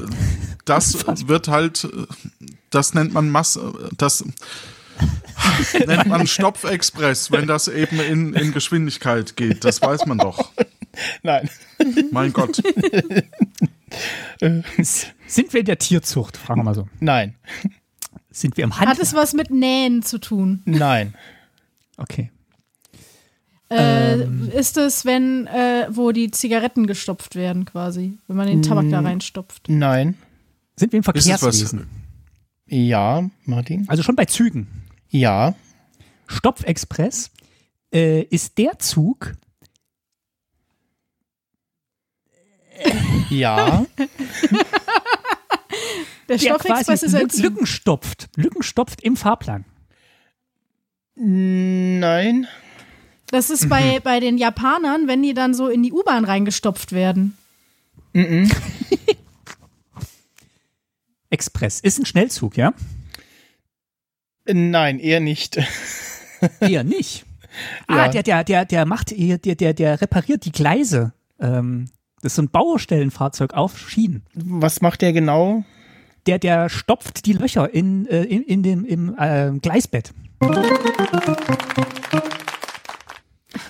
das wird halt, äh, das nennt man Masse, das nennt man Stopfexpress, wenn das eben in, in Geschwindigkeit geht. Das weiß man doch. Nein. Mein Gott. Sind wir in der Tierzucht? Fragen wir mal so. Nein. Sind wir im Hat Handel? es was mit Nähen zu tun? Nein. Okay. Äh, Ähm. Ist es, wenn, äh, wo die Zigaretten gestopft werden, quasi, wenn man den Tabak da reinstopft? Nein. Sind wir im? Verkehrswesen? Ja, Martin? Also schon bei Zügen. Ja. Stopfexpress äh, ist der Zug, Ja. Der Stoffexpress ist ein Lücken, stopft. Lücken stopft im Fahrplan. Nein. Das ist Mhm. bei, bei den Japanern, wenn die dann so in die U-Bahn reingestopft werden. Express ist ein Schnellzug, ja? Nein, eher nicht. Eher nicht. Ah, Ja. der, der, der, der macht, der, der, der repariert die Gleise. Ähm, das ist so ein Baustellenfahrzeug auf Schienen. Was macht der genau? Der, der stopft die Löcher in, äh, in, in dem, im äh, Gleisbett.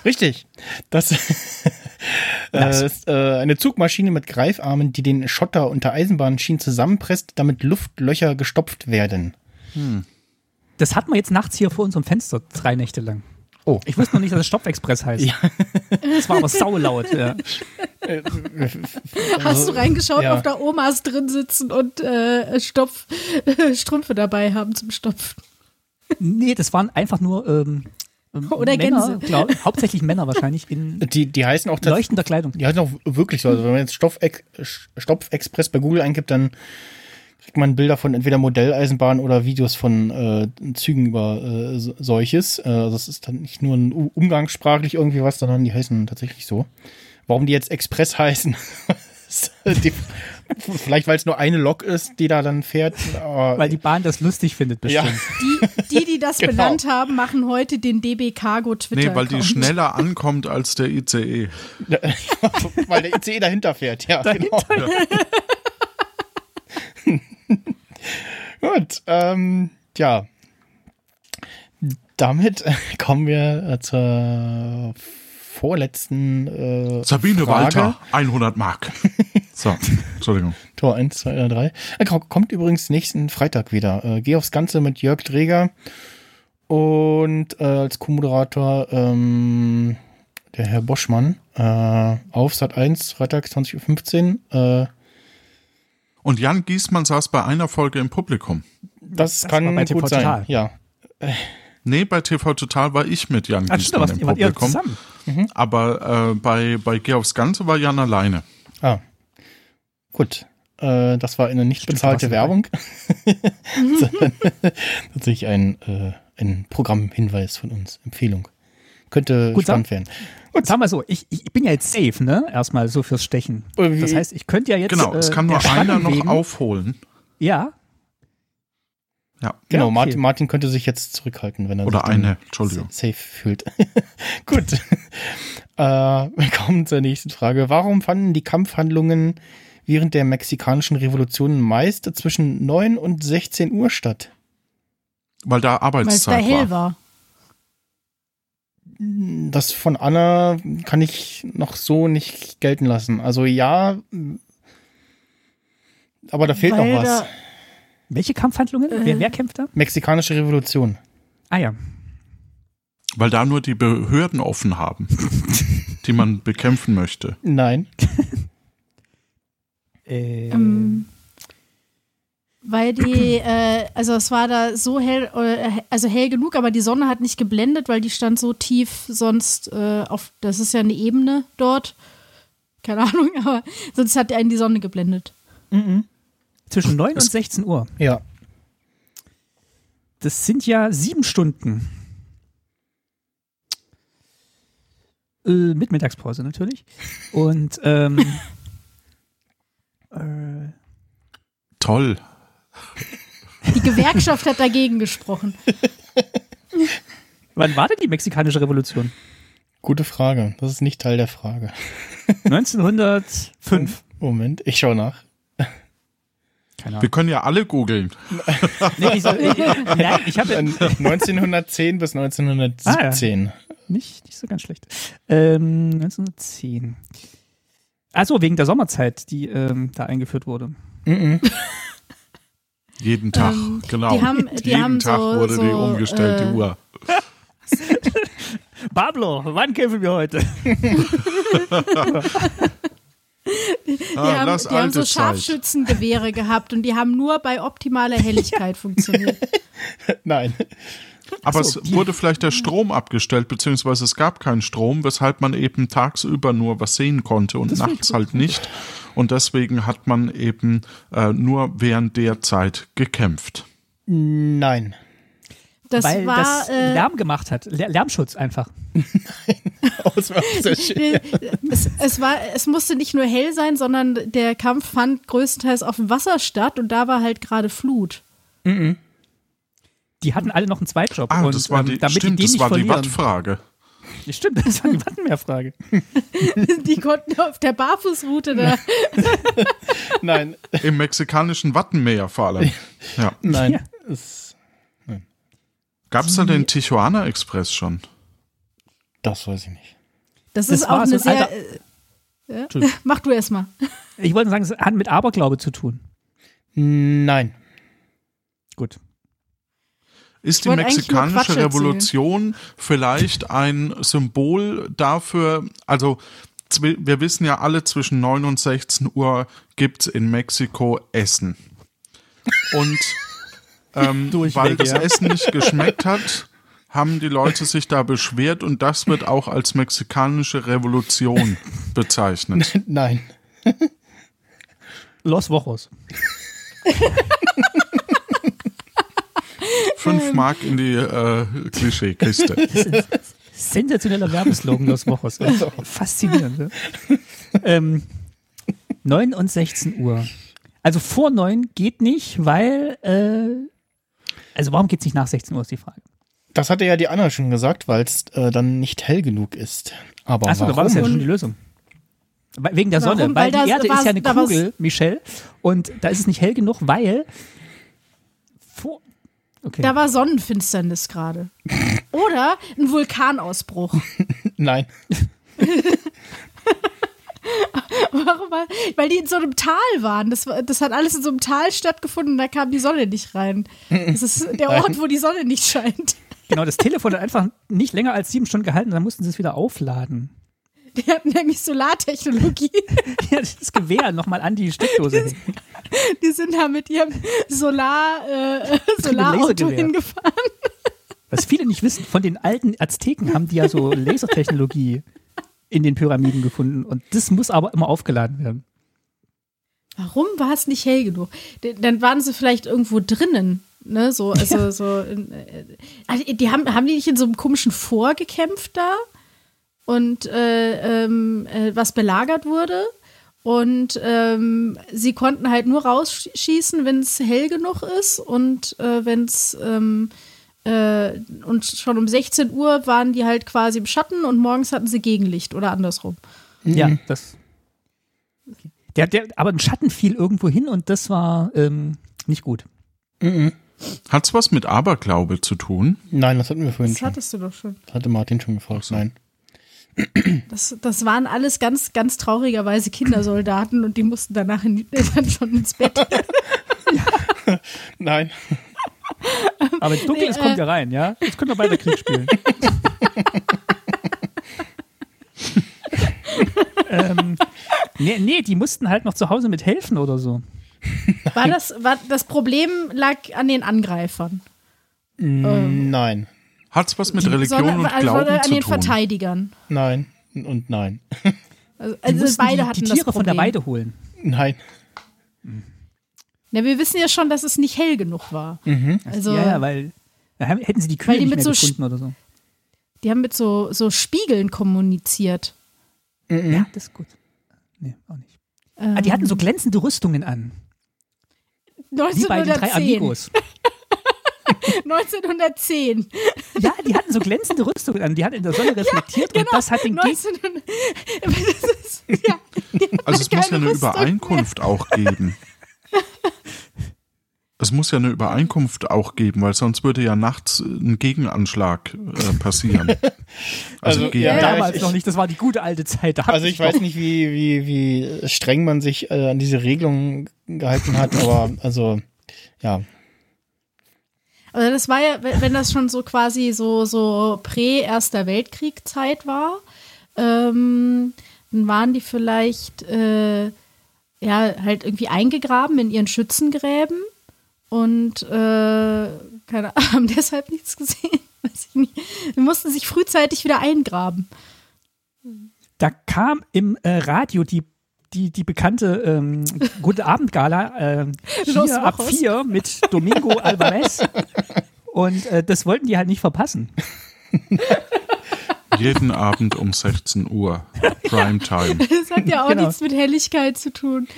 Richtig. Das äh, ist äh, eine Zugmaschine mit Greifarmen, die den Schotter unter Eisenbahnschienen zusammenpresst, damit Luftlöcher gestopft werden. Das hatten wir jetzt nachts hier vor unserem Fenster drei Nächte lang. Oh. Ich wusste noch nicht, dass es Stopfexpress heißt. Ja. Das war aber saulaut. Ja. Hast du reingeschaut, ja. ob da Omas drin sitzen und äh, Stopf, Strümpfe dabei haben zum Stopfen? Nee, das waren einfach nur ähm, ähm, Oder Männer, Gänse. glaub, hauptsächlich Männer wahrscheinlich in Die, die heißen auch tatsächlich. leuchtender Kleidung. Die heißen auch wirklich so. Also wenn man jetzt Stoffex Stopfexpress bei Google eingibt, dann kriegt man Bilder von entweder Modelleisenbahn oder Videos von äh, Zügen über äh, so- solches. Äh, das ist dann nicht nur ein umgangssprachlich irgendwie was, sondern die heißen tatsächlich so. Warum die jetzt Express heißen? die, vielleicht weil es nur eine Lok ist, die da dann fährt. Aber Weil die Bahn das lustig findet bestimmt. ja, Die, die, die das Genau. benannt haben, machen heute den DB Cargo Twitter. Nee, weil die schneller ankommt als der ICE. weil der ICE dahinter fährt. Ja, genau. Gut, ähm, ja. Damit äh, kommen wir äh, zur vorletzten äh, Sabine Frage. Walter, 100 Mark. So, Entschuldigung. Tor 1, 2 oder 3. Äh, ko- kommt übrigens nächsten Freitag wieder. Äh, geh aufs Ganze mit Jörg Dreger und äh, als Co-Moderator ähm, der Herr Boschmann äh, auf Sat 1, Freitag 20.15 Uhr. Äh, Und Jan Giesmann saß bei einer Folge im Publikum. das, Das kann bei TV gut sein. Total. Ja. Nee, bei TV Total war ich mit Jan Ach, stimmt, Giesmann was, im Publikum. zusammen? Aber äh, bei, bei Geh aufs Ganze war Jan alleine. Ah. Gut. Äh, das war eine nicht Stimmt, bezahlte Werbung. Sondern tatsächlich ein, äh, ein Programmhinweis von uns. Empfehlung. Könnte Gut, spannend werden. Sagen wir so, ich, ich bin ja jetzt safe, ne? Erstmal so fürs Stechen. Äh, Das heißt, ich könnte ja jetzt. Genau, es äh, kann nur der einer noch wegen- aufholen. Ja. Ja. Genau, Ja, okay. Martin, Martin könnte sich jetzt zurückhalten, wenn er Oder sich eine, Entschuldigung. sa- safe fühlt. Gut. äh, wir kommen zur nächsten Frage. Warum fanden die Kampfhandlungen während der mexikanischen Revolution meist zwischen 9 und 16 Uhr statt? Weil da Weil es da Arbeitszeit hell war. war. Das von Anna kann ich noch so nicht gelten lassen. Also ja, aber da fehlt Weil noch was. da- Welche Kampfhandlungen? Äh. Wer, wer kämpft da? Mexikanische Revolution. Ah ja. Weil da nur die Behörden offen haben, die man bekämpfen möchte. Nein. Äh, Ähm, weil die, äh, also es war da so hell, äh, also hell genug, aber die Sonne hat nicht geblendet, weil die stand so tief sonst äh, auf, das ist ja eine Ebene dort. Keine Ahnung, aber sonst hat einen die Sonne geblendet. zwischen 9 und 16 Uhr. Ja. Das sind ja sieben Stunden. Äh, mit Mittagspause natürlich. Und ähm, äh, Toll. Die Gewerkschaft hat dagegen gesprochen. wann war denn die mexikanische Revolution? Gute Frage. Das ist nicht Teil der Frage. 1905. Moment, ich schaue nach. Keine Wir Ahnung. können ja alle googeln. Nee, ich, soll- ich, nein, ich habe 1910 bis 1917. nicht, nicht so ganz schlecht. Ähm, 1910. Achso, wegen der Sommerzeit, die ähm, da eingeführt wurde. Mhm. Jeden Tag, Ähm, genau. die haben- die Jeden haben Tag so- wurde die so, umgestellte äh, Uhr. Pablo, wann kämpfen wir heute? Die, Ah, haben, die haben so. Scharfschützengewehre gehabt und die haben nur bei optimaler Helligkeit funktioniert. Nein. Aber es wurde vielleicht der Strom abgestellt, beziehungsweise es gab keinen Strom, weshalb man eben tagsüber nur was sehen konnte und nachts halt nicht. Und deswegen hat man eben äh, nur während der Zeit gekämpft. Nein. Das Weil war das äh, Lärm gemacht hat. Lär- Lärmschutz einfach. Aus sehr schön. es, es war, es musste nicht nur hell sein, sondern der Kampf fand größtenteils auf dem Wasser statt und da war halt gerade Flut. Die hatten alle noch einen Zweitjob. Ah, und, das war ähm, die, damit stimmt, die das nicht war die verlieren. Wattfrage. Ja, Stimmt, das war die Wattenmeerfrage. Die konnten auf der Barfußroute da. Nein. Im mexikanischen Wattenmeer vor allem. Ja. Nein. Ja. Es, Gab es da den Tijuana Express schon? das weiß ich nicht. Das, Das ist auch so eine ein sehr. Äh, ja? Entschuldigung. Mach du erst mal. Ich wollte sagen, es hat mit Aberglaube zu tun. Nein. Gut. Ist die mexikanische. Revolution vielleicht ein Symbol dafür, also wir wissen ja alle, zwischen 9 und 16 Uhr gibt es in Mexiko Essen. Und ähm, weil das. Essen nicht geschmeckt hat, haben die Leute sich da beschwert und das wird auch als mexikanische Revolution bezeichnet. Nein. Los Wochos. Fünf Mark in die äh, Klischeekiste. Sensationeller Werbeslogan Los Wochos. Faszinierend. Ne? ähm, 9 und 16 Uhr. Also vor 9 geht nicht, weil, äh, also warum geht es nicht nach 16 Uhr, ist die Frage. Das hatte ja die Anna schon gesagt, weil es äh, dann nicht hell genug ist. Aber Achso, da war das ja schon die Lösung. Weil- Wegen der Warum? Sonne, weil, Weil da die Erde ist ja eine Kugel, Michelle, und da ist es nicht hell genug, weil okay. Da war Sonnenfinsternis gerade. Oder ein Vulkanausbruch. Nein. Warum? war- Weil die in so einem Tal waren. Das, das hat alles in so einem Tal stattgefunden und da kam die Sonne nicht rein. Das ist der Ort, wo die Sonne nicht scheint. genau, das Telefon hat einfach nicht länger als sieben Stunden gehalten, dann mussten sie es wieder aufladen. Die hatten nämlich Solartechnologie. Ja, das Gewehr nochmal an die Steckdose hängen. Die sind da mit ihrem Solar, äh, Solarauto hingefahren. Was viele nicht wissen, von den alten Azteken haben die ja so Lasertechnologie in den Pyramiden gefunden und das muss aber immer aufgeladen werden. Warum war es nicht hell genug? Dann waren sie vielleicht irgendwo drinnen. Ne, so, also so, in, äh, also die haben, haben die nicht in so einem komischen Vor gekämpft da und äh, ähm, äh, was belagert wurde und ähm, sie konnten halt nur rausschießen, wenn es hell genug ist und äh, wenn es ähm, äh, und schon um 16 Uhr waren die halt quasi im Schatten und morgens hatten sie Gegenlicht oder andersrum. Ja, das. Der, der, aber ein Schatten fiel irgendwo hin und das war ähm, nicht gut. Hat's was mit Aberglaube zu tun? Nein, das hatten wir vorhin Das schon. hattest du doch schon. Das hatte Martin schon gefragt. Nein. Das, das waren alles ganz, ganz traurigerweise Kindersoldaten und die mussten danach in, dann schon ins Bett. Nein. Aber dunkel Nee, ist, kommt äh, ja rein, ja? Jetzt können wir weiter Krieg spielen. ähm, nee, nee, die mussten halt noch zu Hause mit helfen oder so. War das, war, das Problem lag an den Angreifern. Nein. Hat's was mit Religion sondern und also Glauben an zu den tun? Verteidigern. Nein. Und nein. Also, Die also mussten beide die, hatten die das Tiere Problem. von der Weide holen. Nein. Ja, wir wissen ja schon, dass es nicht hell genug war. Also, ja, ja, weil hätten sie die Kühe die nicht mit mehr so gefunden oder so. die haben mit so, so Spiegeln kommuniziert. Ja, das ist gut. Nee, auch nicht. Ähm, Ah, die hatten so glänzende Rüstungen an. Wie bei den drei 1910. Amigos. 1910. Ja, die hatten so glänzende Rüstungen an. Die hatten in der Sonne reflektiert und das hat den Gegner. 1900 das ist, ja, Also es muss ja eine Rüstung Übereinkunft auch geben. Es muss ja eine Übereinkunft auch geben, weil sonst würde ja nachts ein Gegenanschlag äh, passieren. Also, Also, gegen, ja, Damals ich- noch nicht, das war die gute alte Zeit. Da Also hat ich weiß noch- nicht, wie, wie, wie streng man sich äh, an diese Regelungen gehalten hat, aber also ja. Also das war ja, wenn das schon so quasi so, so Prä-Erster Weltkrieg-Zeit war, ähm, dann waren die vielleicht äh, ja halt irgendwie eingegraben in ihren Schützengräben und äh, keine, haben deshalb nichts gesehen. Weiß ich nicht. Die mussten sich frühzeitig wieder eingraben. Da kam im äh, Radio die die, die bekannte ähm, Gute Abend Gala äh, hier ab vier mit Domingo Alvarez und äh, das wollten die halt nicht verpassen. Jeden Abend um 16 Uhr. Primetime. Das hat ja auch Genau. nichts mit Helligkeit zu tun.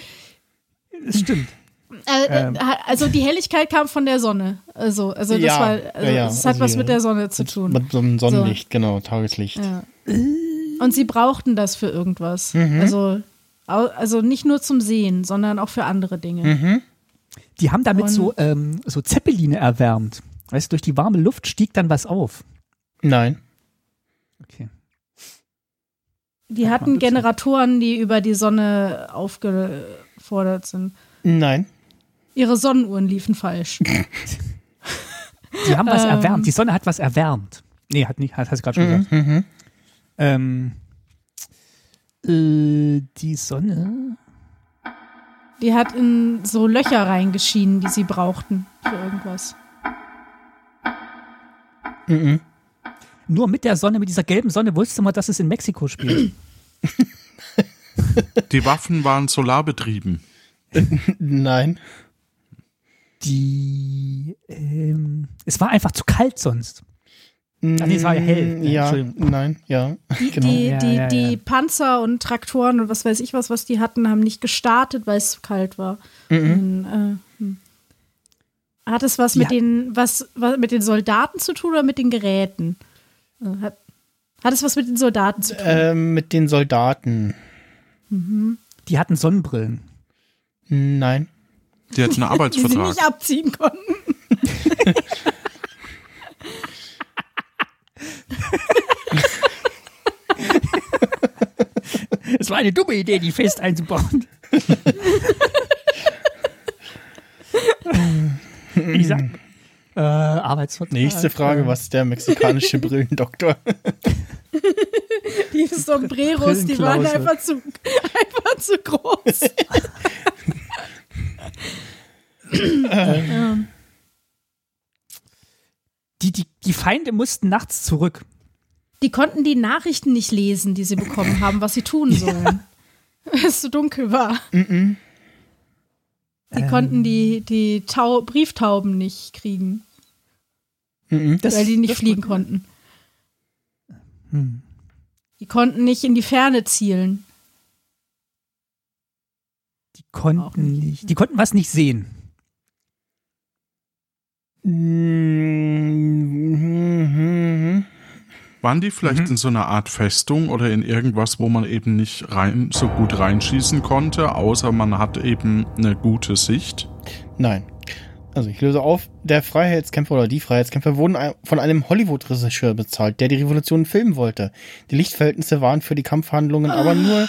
Das stimmt. Äh, Ähm. äh, also die Helligkeit kam von der Sonne. Also, also das Ja, war, also ja, es hat Also was mit der Sonne zu tun. Mit so einem Sonnenlicht, genau, Tageslicht. Ja. Und sie brauchten das für irgendwas. Mhm. Also, also nicht nur zum Sehen, sondern auch für andere Dinge. Mhm. Die haben damit Und- so, ähm, so Zeppeline erwärmt. Weißt du, durch die warme Luft stieg dann was auf. Nein. Okay. Die hatten. Generatoren, die über die Sonne aufgefordert sind. Nein. Ihre Sonnenuhren liefen falsch. Die haben was Ähm. erwärmt. Die Sonne hat was erwärmt. Nee, hat nicht, hat, hast du gerade schon gesagt. Mhm. Ähm, äh, die Sonne. Die hat in so Löcher reingeschienen, die sie brauchten für irgendwas. Mhm. Nur mit der Sonne, mit dieser gelben Sonne, wusste man, dass es in Mexiko spielt. Die Waffen waren solarbetrieben. Nein. Die, ähm, es war einfach zu kalt sonst. Ach nee, es war ja hell. Ja, Ja, Entschuldigung. nein, ja. Die, Genau. die, Ja, die, ja, die ja. Panzer und Traktoren und was weiß ich was, was die hatten, haben nicht gestartet, weil es zu kalt war. Und, äh, hm. Hat es was mit den was, was mit den Soldaten zu tun oder mit den Geräten? Äh, Hat, hat es was mit den Soldaten zu tun? Ähm, mit den Soldaten. Die hatten Sonnenbrillen. Nein. Die hatten einen die sie Arbeitsvertrag. nicht abziehen konnten. Es war eine dumme Idee, die fest einzubauen. Wie gesagt, äh, Arbeitsvertrag. Nächste Frage, was ist der mexikanische Brillendoktor? Die Sombreros, die waren einfach zu, einfach zu groß. Ähm, Die, die, die Feinde mussten nachts zurück. Die konnten die Nachrichten nicht lesen, die sie bekommen haben, was sie tun sollen. Weil es so dunkel war. Mhm. Die konnten die, die Tau Brieftauben nicht kriegen, Mhm. Das, weil die nicht das- fliegen konnten. Hm. Die konnten nicht in die Ferne zielen. Die konnten nicht. Die konnten was nicht sehen. Mhm. Waren die vielleicht in so einer Art Festung oder in irgendwas, wo man eben nicht rein, so gut reinschießen konnte, außer man hat eben eine gute Sicht? Nein. Also ich löse auf, der Freiheitskämpfer oder die Freiheitskämpfer wurden von einem Hollywood-Regisseur bezahlt, der die Revolution filmen wollte. Die Lichtverhältnisse waren für die Kampfhandlungen aber nur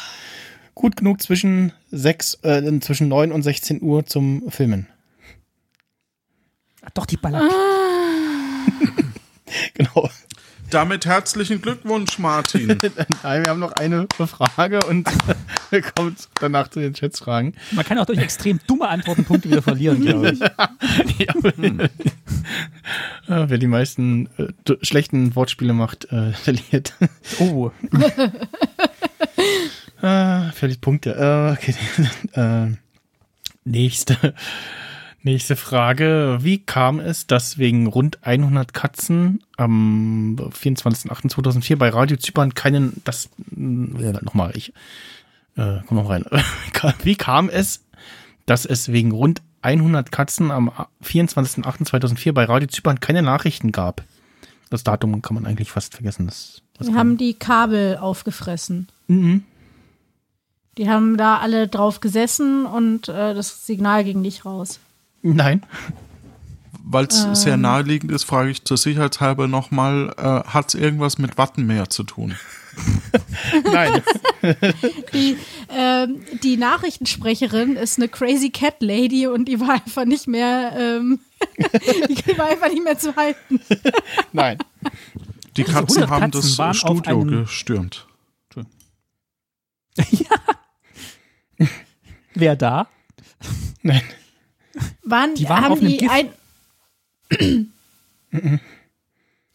gut genug zwischen sechs, äh, zwischen 9 und 16 Uhr zum Filmen. Ach, doch, die Baller. Genau. Damit herzlichen Glückwunsch, Martin. Nein, wir haben noch eine Frage und wir kommen danach zu den Chatsfragen. Man kann auch durch extrem dumme Antworten Punkte wieder verlieren, glaube ich. Ja, wer die meisten äh, schlechten Wortspiele macht, äh, verliert. Oh, Ah, verliert Punkte. Äh, okay. äh, nächste, nächste Frage. Wie kam es, dass wegen rund 100 Katzen am 24.08.2004 bei Radio Zypern keinen, das, äh, nochmal, ich, äh, komm noch rein. Wie kam es, dass es wegen rund 100 Katzen am 24.08.2004 bei Radio Zypern keine Nachrichten gab? Das Datum kann man eigentlich fast vergessen. Das, das Die haben die Kabel aufgefressen. Mhm. Die haben da alle drauf gesessen und äh, das Signal ging nicht raus. Nein. Weil es sehr naheliegend ist, frage ich zur Sicherheitshalber nochmal, äh, hat es irgendwas mit Wattenmeer zu tun? Nein. Die, ähm, die Nachrichtensprecherin ist eine Crazy Cat Lady und die war einfach nicht mehr, ähm, Die war einfach nicht mehr zu halten. Nein. Die Also Katzen 100 haben Katzen das Studio gestürmt. Wer da? Nein. Waren, Die waren haben auf einem die Gift. ein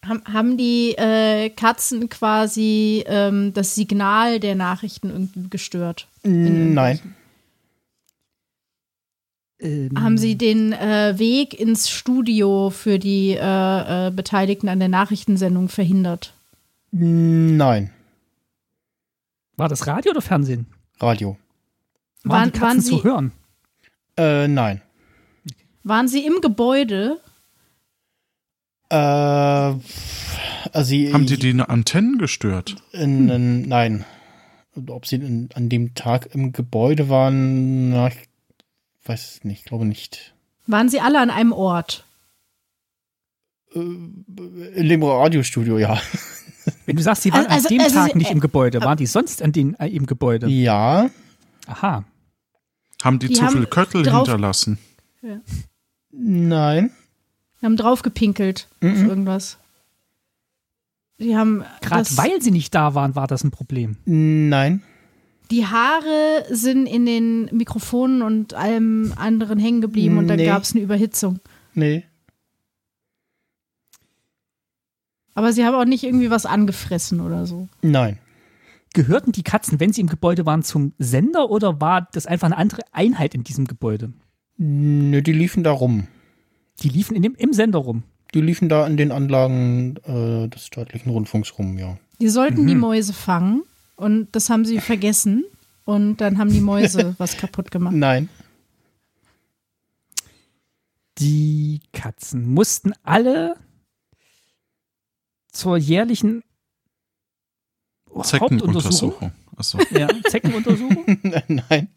haben, haben die äh, Katzen quasi ähm, das Signal der Nachrichten irgendwie gestört? Nein. Ähm, Haben sie den äh, Weg ins Studio für die äh, äh, Beteiligten an der Nachrichtensendung verhindert? Nein. War das Radio oder Fernsehen? Radio. Waren, Waren- die Katzen waren zu sie- hören? Äh, nein. Waren sie im Gebäude? Äh, also sie, Haben die die Antennen gestört? in, in, nein. Ob sie in, an dem Tag im Gebäude waren, na, ich weiß es nicht, glaube nicht. Waren sie alle an einem Ort? In dem Radiostudio, ja. Wenn du sagst, sie waren Also- an dem also Tag sie- nicht im Gebäude, waren die sonst an den, äh, im Gebäude? Ja. Aha. Haben die, Die zu haben viel Köttel hinterlassen? Nein. Die haben draufgepinkelt auf irgendwas. Die haben Gerade weil sie nicht da waren, war das ein Problem. Nein. Die Haare sind in den Mikrofonen und allem anderen hängen geblieben und dann Nee. gab es eine Überhitzung. Nee. Aber sie haben auch nicht irgendwie was angefressen oder so. Nein. Gehörten die Katzen, wenn sie im Gebäude waren, zum Sender oder war das einfach eine andere Einheit in diesem Gebäude? Nö, die liefen da rum. Die liefen in dem, im Sender rum. Die liefen da in den Anlagen äh, des staatlichen Rundfunks rum, ja. Die sollten die Mäuse fangen und das haben sie vergessen und dann haben die Mäuse was kaputt gemacht. Nein. Die Katzen mussten alle zur jährlichen Hauptuntersuchung. Zeckenuntersuchung. Achso. Ja, Zeckenuntersuchung. Nein.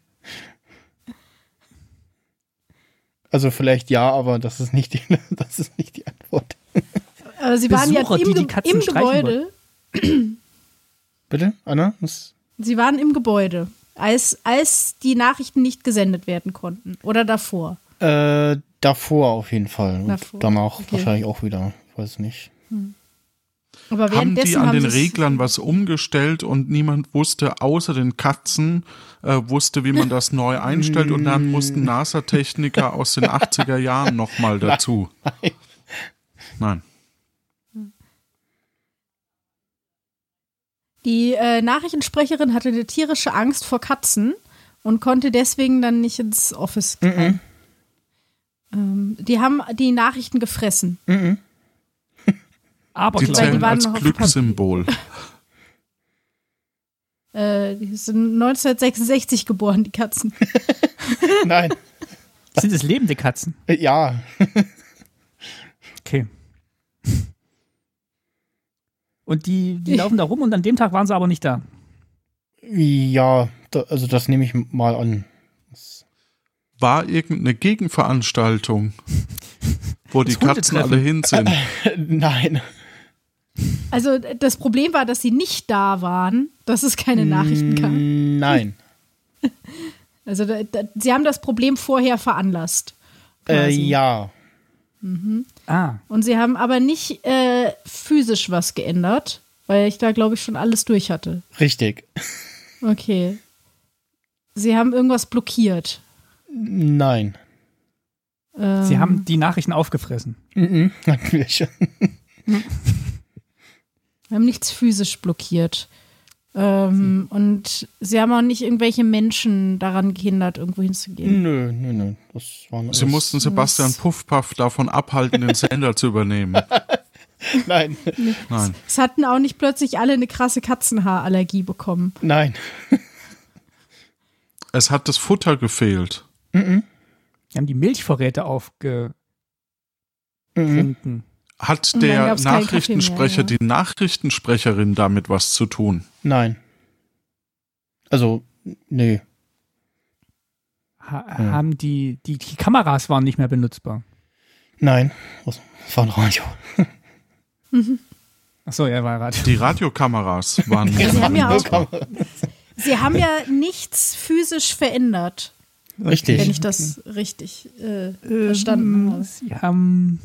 Also vielleicht ja, aber das ist nicht die, das ist nicht die Antwort. Aber sie waren ja Besucher, im, die die im Gebäude. Bitte, Anna? Was? Sie waren im Gebäude, als, als die Nachrichten nicht gesendet werden konnten. Oder davor. Äh, davor auf jeden Fall. Und Davor, danach okay. wahrscheinlich auch wieder. Ich weiß nicht. Aber Haben die an haben den Reglern was umgestellt und niemand wusste, außer den Katzen, äh, wusste, wie man das neu einstellt und dann mussten NASA-Techniker aus den 80er Jahren nochmal dazu. Nein. Die äh, Nachrichtensprecherin hatte eine tierische Angst vor Katzen und konnte deswegen dann nicht ins Office gehen. Ähm, die haben die Nachrichten gefressen. Aber Die die zählen waren als Glückssymbol. Äh, die sind 1966 geboren, die Katzen. Nein. sind es lebende Katzen. Äh, Ja. Okay. Und die, die laufen da rum und an dem Tag waren sie aber nicht da. Ja, da, also das nehme ich mal an. War irgendeine Gegenveranstaltung, wo die Katzen alle hin sind? Nein. Also das Problem war, dass sie nicht da waren, dass es keine Nachrichten gab. Nein. Also da, da, sie haben das Problem vorher veranlasst. Äh, ja. Ah, Und sie haben aber nicht äh, physisch was geändert, weil ich da, glaube ich, schon alles durch hatte. Richtig. Okay. Sie haben irgendwas blockiert. Nein. Ähm, sie haben die Nachrichten aufgefressen. Mhm. Hatten wir schon. haben nichts physisch blockiert. Ähm, und sie haben auch nicht irgendwelche Menschen daran gehindert, irgendwo hinzugehen. Nö, nö, nö. Das waren Sie mussten Sebastian Puffpaff davon abhalten, den Sender zu übernehmen. Nein. Nein. Es hatten auch nicht plötzlich alle eine krasse Katzenhaarallergie bekommen. Nein. Es hat das Futter gefehlt. Die haben die Milchvorräte aufgetrunken. Mhm. Hat der Nachrichtensprecher, mehr, die Nachrichtensprecherin damit was zu tun? Nein. Also, nee. Ha Haben die, die, die Kameras waren nicht mehr benutzbar. Nein. Das war ein Radio. Achso, ja, war Radio. Die Radiokameras waren Sie haben ja auch, benutzbar. sie haben ja nichts physisch verändert. Richtig. Wenn ich das richtig äh, verstanden habe. Sie haben.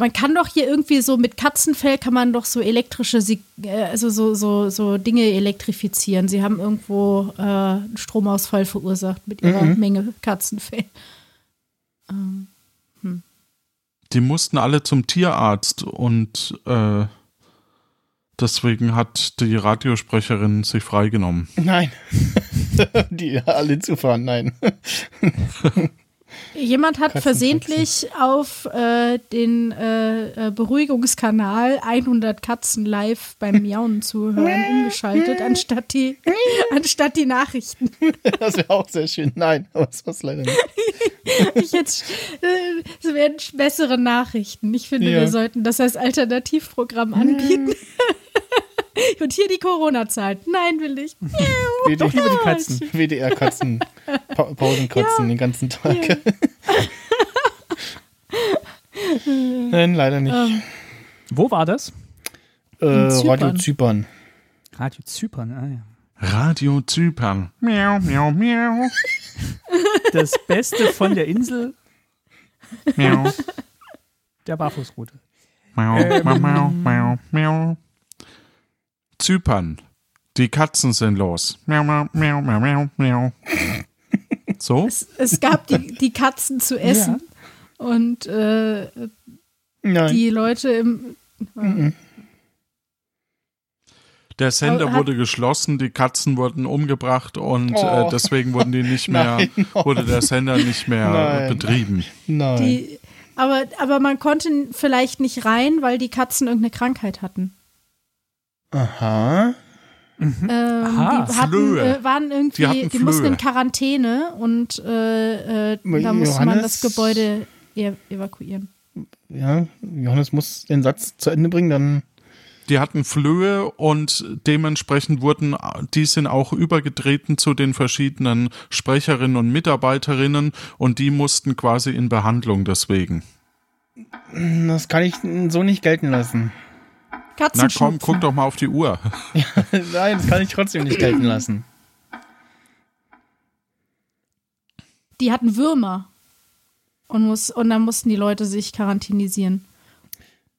Man kann doch hier irgendwie so mit Katzenfell kann man doch so elektrische, äh, also so, so, so Dinge elektrifizieren. Sie haben irgendwo äh, einen Stromausfall verursacht mit ihrer Menge Katzenfell. Die mussten alle zum Tierarzt und äh, deswegen hat die Radiosprecherin sich freigenommen. Nein. Die alle zufahren, nein. Jemand hat versehentlich auf äh, den äh, äh, Beruhigungskanal 100 Katzen live beim Miauen zuhören umgeschaltet, anstatt die, anstatt die Nachrichten. Das wäre auch sehr schön. Nein, aber das war's leider nicht. Ich jetzt, äh, es werden bessere Nachrichten. Ich finde, Ja. wir sollten das als Alternativprogramm anbieten. Und hier die Corona-Zahlen. Nein, will ich. Doch lieber die Katzen. WDR-Katzen. Pa Pausenkatzen den ganzen Tag. Nein, leider nicht. Wo war das? äh, Zypern. Radio Zypern. Radio Zypern. Ah, ja. Radio Zypern. Miau, miau, miau. Das Beste von der Insel Miau, der Barfußroute. miau, miau, miau, miau, miau. Zypern. Die Katzen sind los. Miau, miau, miau, miau, miau, miau. So? Es, es gab die, die Katzen zu essen. Und äh, die Leute im. Der Sender wurde geschlossen, die Katzen wurden umgebracht und Oh. äh, deswegen wurden die nicht mehr, Nein. wurde der Sender nicht mehr Nein. betrieben. Nein. Die, aber, aber man konnte vielleicht nicht rein, weil die Katzen irgendeine Krankheit hatten. Aha. Ähm, Aha, die hatten, Flöhe. äh, waren Die irgendwie, hatten die, mussten in Quarantäne und äh, äh, da musste man das Johannes- Gebäude e evakuieren. Ja, Johannes muss den Satz zu Ende bringen, dann. Die hatten Flöhe und dementsprechend wurden, die sind auch übergetreten zu den verschiedenen Sprecherinnen und Mitarbeiterinnen und die mussten quasi in Behandlung deswegen. Das kann ich so nicht gelten lassen. Na komm, guck doch mal auf die Uhr. Nein, das kann ich trotzdem nicht gelten lassen. Die hatten Würmer. Und, muss, und dann mussten die Leute sich quarantinisieren.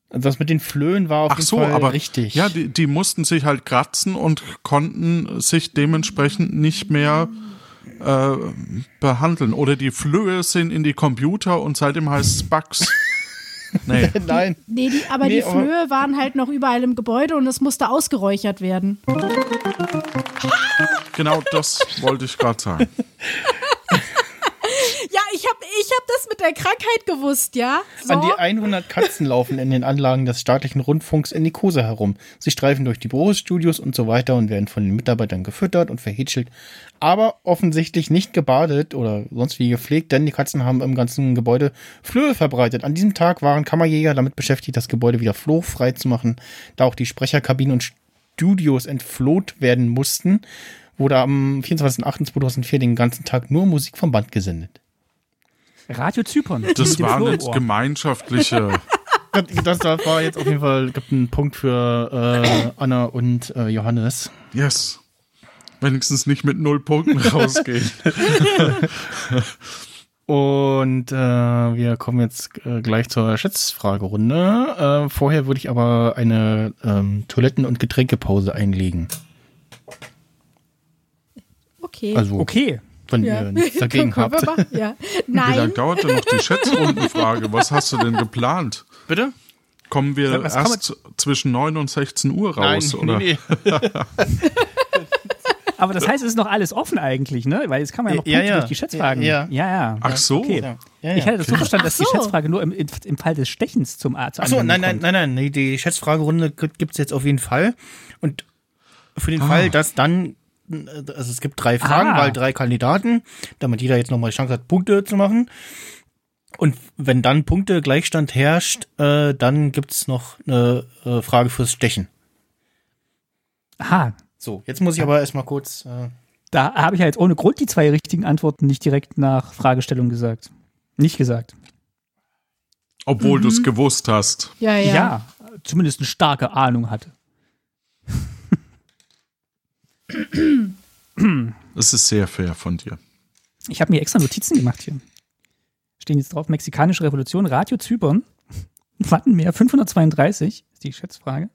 Also das mit den Flöhen war auf Ach jeden so, Fall aber richtig. ja, die, die mussten sich halt kratzen und konnten sich dementsprechend nicht mehr äh, behandeln. Oder die Flöhe sind in die Computer und seitdem heißt es Bugs. Nee, Nein. Nee, die, aber Nee, die Flöhe waren halt noch überall im Gebäude und es musste ausgeräuchert werden. genau das wollte ich gerade sagen. Ich habe ich hab das mit der Krankheit gewusst, ja? So. An die 100 Katzen laufen in den Anlagen des staatlichen Rundfunks in Nikosia herum. Sie streifen durch die Bürostudios und so weiter und werden von den Mitarbeitern gefüttert und verhätschelt, aber offensichtlich nicht gebadet oder sonst wie gepflegt, denn die Katzen haben im ganzen Gebäude Flöhe verbreitet. An diesem Tag waren Kammerjäger damit beschäftigt, das Gebäude wieder flohfrei zu machen, da auch die Sprecherkabinen und Studios entfloht werden mussten, wurde am 24.08.2004 den ganzen Tag nur Musik vom Band gesendet. Radio Zypern. Das waren jetzt Ohr. gemeinschaftliche. Das, das war jetzt auf jeden Fall gibt einen Punkt für äh, Anna und äh, Johannes. Yes. Wenigstens nicht mit null Punkten rausgehen. Und äh, wir kommen jetzt äh, gleich zur Schätzfragerunde. Äh, vorher würde ich aber eine ähm, Toiletten- und Getränkepause einlegen. okay. Also, Okay. Wenn ja. ihr nichts dagegen habt. ja. Wie lange Nein, dauert denn noch die Schätzrundenfrage? Was hast du denn geplant? Bitte? Kommen wir man- erst zwischen 9 und 16 Uhr raus? oder? nee, nee. Aber das heißt, es ist noch alles offen eigentlich, ne? Weil jetzt kann man ja noch Ja, Punkte ja. durch die Schätzfragen. Ja, ja. ja. Ach so. Okay. Ja, ja, Ich hätte das so verstanden, dass Ach so. die Schätzfrage nur im, im Fall des Stechens zum Arzt Achso, nein, nein, nein, nein. Nee, die Schätzfragerunde gibt es jetzt auf jeden Fall. Und für den Fall, dass dann, also es gibt drei Fragen, Ah. weil drei Kandidaten, damit jeder jetzt nochmal die Chance hat, Punkte zu machen. Und wenn dann Punkte Gleichstand herrscht, äh, dann gibt's noch eine äh, Frage fürs Stechen. Aha. So, jetzt muss ich aber erstmal kurz. Äh, Da habe ich ja jetzt ohne Grund die zwei richtigen Antworten nicht direkt nach Fragestellung gesagt. Nicht gesagt. Obwohl du Mhm. es gewusst hast. ja, ja. Ja. zumindest eine starke Ahnung hatte. Es ist sehr fair von dir. Ich habe mir extra Notizen gemacht hier. Stehen jetzt drauf, Mexikanische Revolution, Radio Zypern, Wattenmeer 532, ist die Schätzfrage.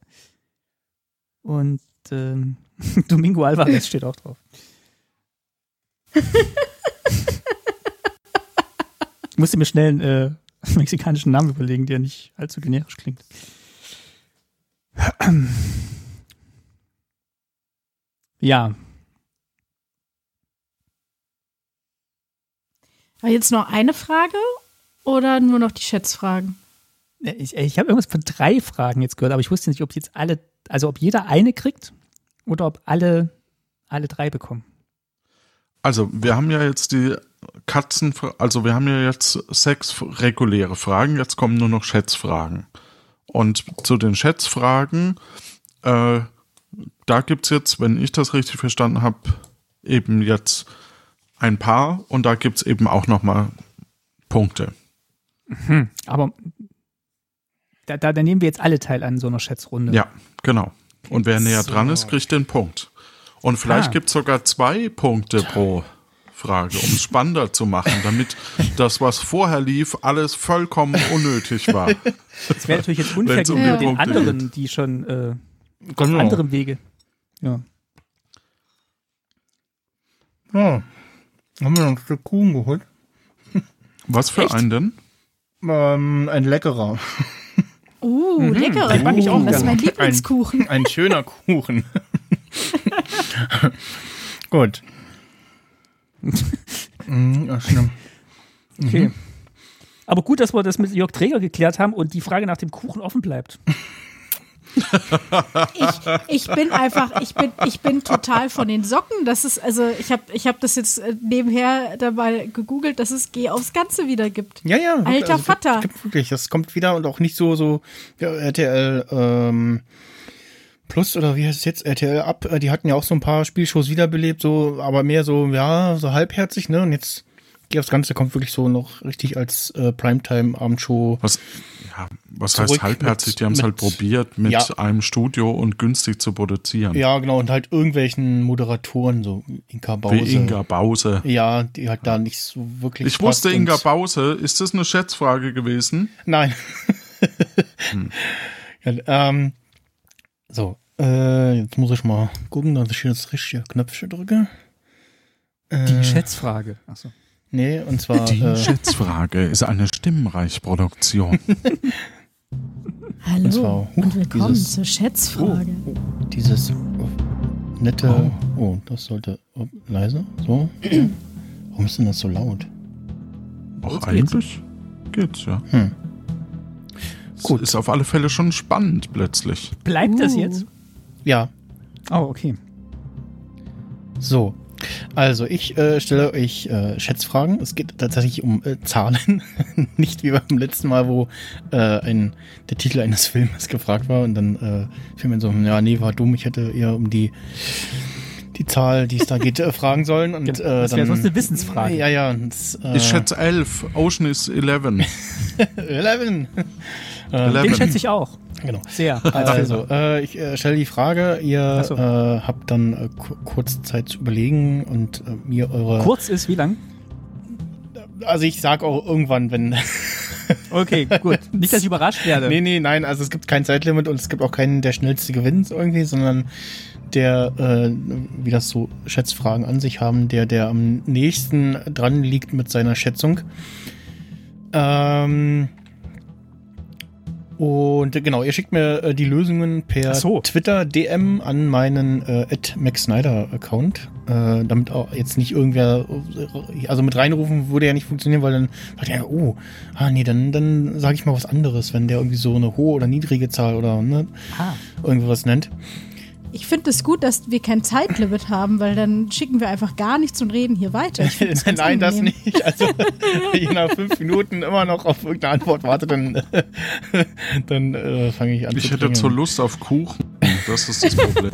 Und ähm, Domingo Alvarez steht auch drauf. ich musste mir schnell einen äh, mexikanischen Namen überlegen, der nicht allzu generisch klingt. Ja, War jetzt noch eine Frage oder nur noch die Schätzfragen? ich, ich habe irgendwas von drei Fragen jetzt gehört, aber ich wusste nicht, ob jetzt alle, also ob jeder eine kriegt oder ob alle, alle drei bekommen. Also, wir haben ja jetzt die Katzen, also wir haben ja jetzt sechs reguläre Fragen, jetzt kommen nur noch Schätzfragen. Und zu den Schätzfragen, äh, da gibt es jetzt, wenn ich das richtig verstanden habe, eben jetzt ein paar und da gibt es eben auch nochmal Punkte. Mhm, aber da, da, da, nehmen wir jetzt alle teil an so einer Schätzrunde. Ja, genau. Und wer näher so. dran ist, kriegt den Punkt. Und vielleicht ah. gibt es sogar zwei Punkte pro Frage, um es spannender zu machen, damit das, was vorher lief, alles vollkommen unnötig war. Das wäre natürlich jetzt unfair gegenüber um den anderen, geht. die schon äh, auf genau. anderem Wege. Ja. Ja. Haben wir noch ein Stück Kuchen geholt? Was für Echt? einen denn? Ähm, ein leckerer. Uh, mhm. leckerer. Den mag ich auch. Das ist mein Lieblingskuchen. Ein, ein schöner Kuchen. Gut. mhm, okay. Mhm. Aber gut, dass wir das mit Jörg Träger geklärt haben und die Frage nach dem Kuchen offen bleibt ich, ich bin einfach, ich bin, ich bin total von den Socken. Das ist, also ich habe ich hab das jetzt äh, nebenher dabei gegoogelt, dass es Geh aufs Ganze wieder gibt. Ja, ja. Alter also, Vater. Gibt, gibt wirklich, das kommt wieder und auch nicht so, so ja, RTL ähm, Plus oder wie heißt es jetzt, RTL Up, äh, die hatten ja auch so ein paar Spielshows wiederbelebt, so, aber mehr so, ja, so halbherzig, ne? Und jetzt Geh aufs Ganze kommt wirklich so noch richtig als äh, Primetime-Abendshow. Was, ja, was heißt halbherzig? Mit, die haben es halt probiert, mit ja. einem Studio und günstig zu produzieren. Ja, genau, und halt irgendwelchen Moderatoren, so Inka Bause. Wie Inga Bause. Ja, die hat da nicht so wirklich. Ich wusste Inga Bause. Ist das eine Schätzfrage gewesen? Nein. hm. ja, ähm, so, äh, jetzt muss ich mal gucken, dass ich jetzt richtige Knöpfe drücke. Die äh, Schätzfrage. Achso. Nee, und zwar. Die äh, Schätzfrage ist eine Stimmreichproduktion. Hallo und, zwar, uh, und willkommen dieses, zur Schätzfrage. Oh, oh, dieses oh, nette. Oh. oh. das sollte oh, leiser. So. Warum ist denn das so laut? Auch eigentlich geht's, ja. Hm. Gut. Ist auf alle Fälle schon spannend plötzlich. Bleibt uh. das jetzt? Ja. Oh, okay. So, also ich äh, stelle euch äh, Schätzfragen. Es geht tatsächlich um äh, Zahlen, nicht wie beim letzten Mal, wo äh, ein, der Titel eines Filmes gefragt war und dann äh, fiel mir so, ja, nee, war dumm, ich hätte eher um die die Zahl, die es da geht, äh, fragen sollen. Und, äh, das wäre sonst eine Wissensfrage. Ja, ja. Und, äh, ich schätze 11, Ocean ist 11. 11. Den schätze ich auch. Genau. Sehr. Also, äh, ich äh, stelle die Frage, ihr so. äh, habt dann äh, kurz Zeit zu überlegen und äh, mir eure. Kurz ist wie lang? Also ich sag auch irgendwann, wenn. okay, gut. Nicht, dass ich überrascht werde. Nee, nee, nein, also es gibt kein Zeitlimit und es gibt auch keinen, der schnellste gewinnt irgendwie, sondern der, äh, wie das so Schätzfragen an sich haben, der, der am nächsten dran liegt mit seiner Schätzung. Ähm, und äh, genau, ihr schickt mir äh, die Lösungen per so. Twitter DM an meinen äh, @maxsnyder-Account, äh, damit auch jetzt nicht irgendwer, äh, also mit reinrufen würde ja nicht funktionieren, weil dann sagt er, oh, ah nee, dann dann sage ich mal was anderes, wenn der irgendwie so eine hohe oder niedrige Zahl oder ne, ah. irgendwas nennt. Ich finde es gut, dass wir kein Zeitlimit haben, weil dann schicken wir einfach gar nichts und reden hier weiter. Nein, angenehm. das nicht. Also, wenn ich nach fünf Minuten immer noch auf irgendeine Antwort warte, dann, dann äh, fange ich an ich zu Ich hätte zur Lust auf Kuchen. Das ist das Problem.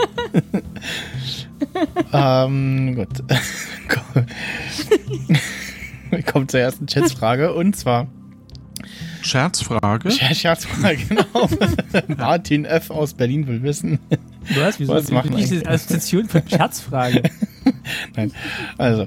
ähm, gut. Kommt zur ersten Chatsfrage und zwar. Scherzfrage? Scherzfrage, genau. Martin F. aus Berlin will wissen. Was? Wieso? Was machen diese Assoziation von Scherzfrage? Nein. Also,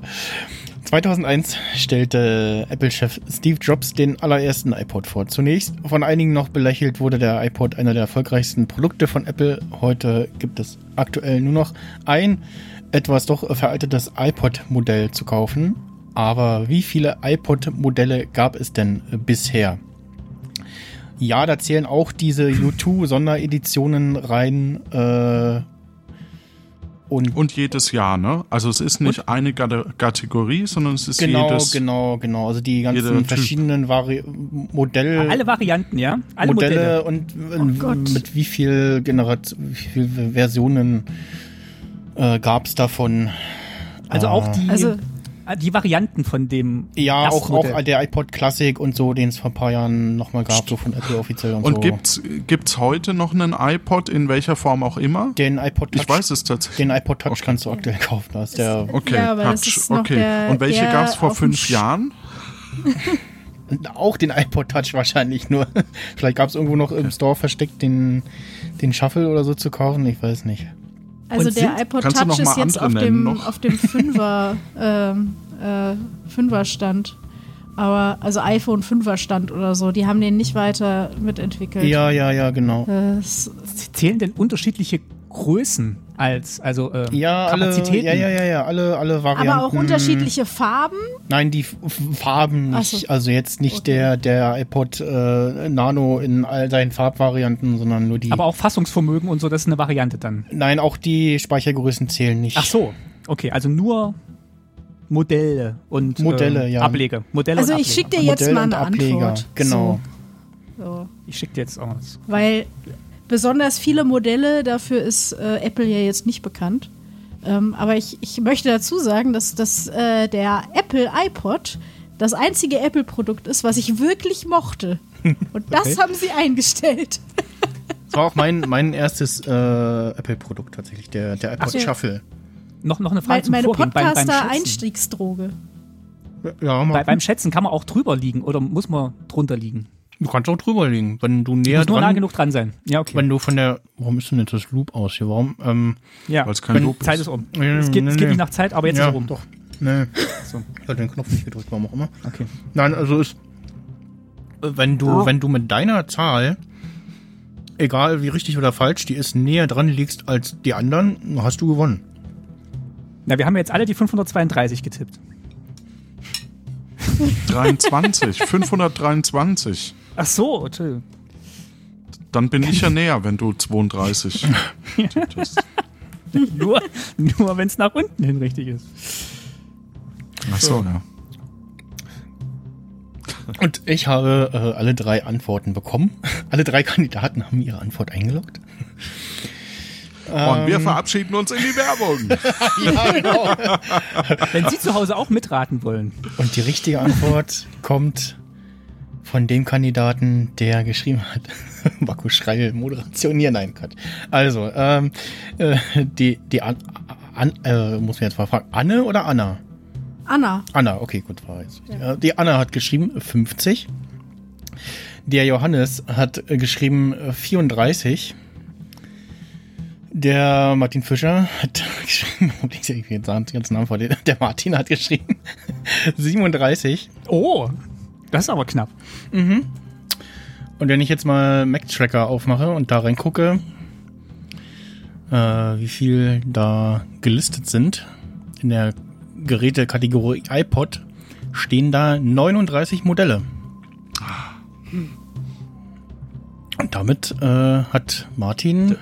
2001 stellte Apple-Chef Steve Jobs den allerersten iPod vor. Zunächst von einigen noch belächelt wurde der iPod einer der erfolgreichsten Produkte von Apple. Heute gibt es aktuell nur noch ein etwas doch veraltetes iPod-Modell zu kaufen. Aber wie viele iPod-Modelle gab es denn bisher? Ja, da zählen auch diese U2-Sondereditionen rein. Äh, und, Und jedes Jahr, ne? Also es ist nicht eine Gate- Kategorie, sondern es ist genau, jedes. genau, genau. Also die ganzen verschiedenen Vari Modell, Alle Varianten, ja? Alle Modelle, Modelle. und äh, Gott. mit wie viel Generation, wie viele Versionen äh, gab es davon? Also auch die, Also- die Varianten von dem Ja, auch, auch der iPod Classic und so, den es vor ein paar Jahren nochmal gab, so von Apple offiziell und, Und so. gibt's gibt's heute noch einen iPod in welcher Form auch immer? den iPod Touch, Ich weiß es tatsächlich. den iPod Touch kannst du aktuell kaufen. Da ist der Okay, Ja, aber das Touch. ist noch okay. der- Und welche der gab's vor fünf Sch- Jahren? auch den iPod Touch wahrscheinlich nur. Vielleicht gab es irgendwo noch im Store versteckt den, den Shuffle oder so zu kaufen. Ich weiß nicht. Also Und der sind- iPod Touch ist jetzt auf dem, noch? auf dem Fünfer, ähm, äh, Fünfer-Stand. Aber, also iPhone 5er Stand oder so, die haben den nicht weiter mitentwickelt. Ja, ja, ja, genau. Das, Zählen denn unterschiedliche Größen als, also äh, Ja, alle, Kapazitäten? ja, ja, ja, ja, alle, alle Varianten. aber auch unterschiedliche Farben. Nein, die F- Farben nicht. so. Also jetzt nicht Okay. der, der iPod äh, Nano in all seinen Farbvarianten, sondern nur die. Aber auch Fassungsvermögen und so, das ist eine Variante dann. Nein, auch die Speichergrößen zählen nicht. Ach so, okay, also nur Modelle und Modelle, äh, ja. Ableger. Modelle Also und ich schicke dir jetzt Modell mal eine Ableger. Antwort. Genau. So, so. Ich schicke dir jetzt auch was. Weil besonders viele Modelle, dafür ist äh, Apple ja jetzt nicht bekannt. Ähm, aber ich, ich möchte dazu sagen, dass, dass äh, der Apple iPod das einzige Apple-Produkt ist, was ich wirklich mochte. Und das Okay. haben sie eingestellt. Das war auch mein, mein erstes äh, Apple-Produkt tatsächlich, der, der iPod ja. Shuffle. Noch, noch eine Frage Mein, zum meine. Podcaster-Einstiegsdroge. Ja, Bei, beim Schätzen kann man auch drüber liegen oder muss man drunter liegen? Du kannst auch drüber liegen, wenn du näher Muss nur nah dran, genug dran sein. Ja, okay. wenn du von der, warum ist denn jetzt das Loop aus hier? Warum? Ähm, ja. Weil es kein Lob Zeit ist. ist um. Nee, es geht, nee, es geht nee. nicht nach Zeit, aber jetzt ja, ist es um. doch. Nee. So. Ich hatte den Knopf nicht gedrückt, warum auch immer. Okay. Nein, also ist, wenn du, wenn du mit deiner Zahl, egal wie richtig oder falsch, die ist näher dran liegst als die anderen, hast du gewonnen. Na, wir haben jetzt alle die 532 getippt. 23, 523. Ach so, Entschuldigung. Dann bin ich ja näher, wenn du 32 tipptest. nur nur wenn es nach unten hin richtig ist. Ach so, ja. Und ich habe äh, alle drei Antworten bekommen. Alle drei Kandidaten haben ihre Antwort eingeloggt. Und wir verabschieden uns in die Werbung. Ja, genau. Wenn Sie zu Hause auch mitraten wollen. Und die richtige Antwort kommt von dem Kandidaten, der geschrieben hat. Marco Schreil, Moderation hier, nein, Gott. Also, ähm, äh, die, die An, An äh, muss mir jetzt mal fragen, Anne oder Anna? Anna. Anna, okay, gut, war jetzt. Ja. Die Anna hat geschrieben 50. Der Johannes hat geschrieben äh, 34. Der Martin Fischer hat geschrieben, ich jetzt den ganzen Namen vor dir. Der Martin hat geschrieben 37. Oh, das ist aber knapp. Und wenn ich jetzt mal Mac Tracker aufmache und da reingucke, äh, wie viel da gelistet sind in der Gerätekategorie iPod, stehen da 39 Modelle. Und damit äh, hat Martin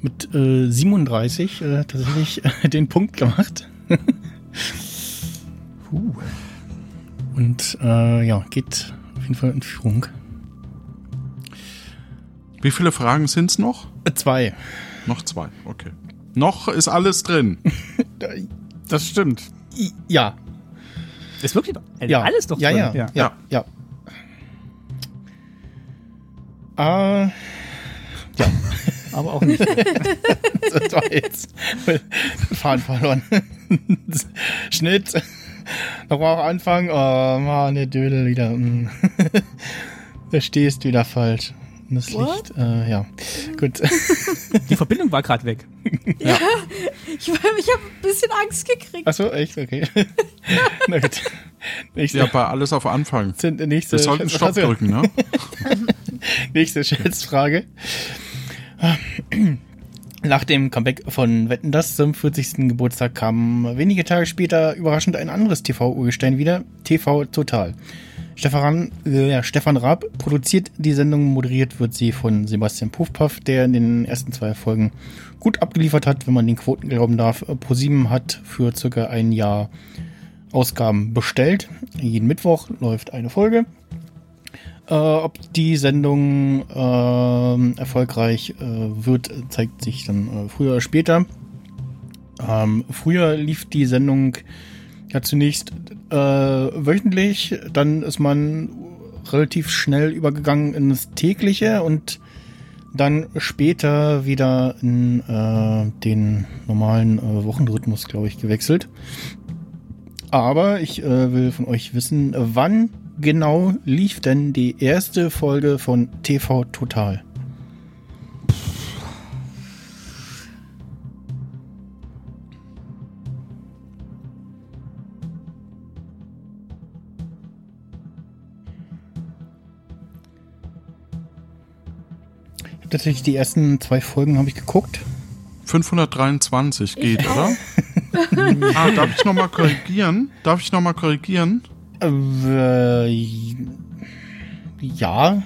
mit äh, 37 äh, tatsächlich äh, den Punkt gemacht. Puh. Und äh, ja, geht auf jeden Fall in Führung. Wie viele Fragen sind es noch? Äh, zwei. Noch zwei, okay. Noch ist alles drin. Das stimmt. Ja, Ist wirklich ja. alles doch ja, drin. ja, ja, ja, ja. Ah, Aber auch nicht. das war jetzt Fahren verloren. Schnitt. Nochmal auch anfangen. Oh, Mann, der Dödel wieder. mm. Da stehst wieder falsch. Das What? Licht, äh, ja. Gut. Die Verbindung war gerade weg. Ich, ich habe ein bisschen Angst gekriegt. Achso, echt? Okay. Na gut. Nächste, Ja, bei alles auf Anfang. sind- nächste, Wir sollten Stopp drücken, ne? Nächste Schätzfrage. Nach dem Comeback von Wetten das zum 40. Geburtstag kam wenige Tage später überraschend ein anderes TV-Urgestein wieder, TV Total. Stefan, äh, Stefan Raab produziert die Sendung, moderiert wird sie von Sebastian Puffpaff, der in den ersten zwei Folgen gut abgeliefert hat, wenn man den Quoten glauben darf. ProSieben hat für circa ein Jahr Ausgaben bestellt. Jeden Mittwoch läuft eine Folge. Äh, ob die Sendung ähm, erfolgreich äh, wird, zeigt sich dann äh, früher oder später. Ähm, früher lief die Sendung ja zunächst äh, wöchentlich, dann ist man relativ schnell übergegangen ins tägliche und dann später wieder in äh, den normalen äh, Wochenrhythmus, glaube ich, gewechselt. Aber ich äh, will von euch wissen, wann genau lief denn die erste Folge von TV Total? Ich hab Tatsächlich die ersten zwei Folgen habe ich geguckt. 523 geht, Ich oder? ah, darf ich nochmal korrigieren? Darf ich nochmal korrigieren? Äh, ja,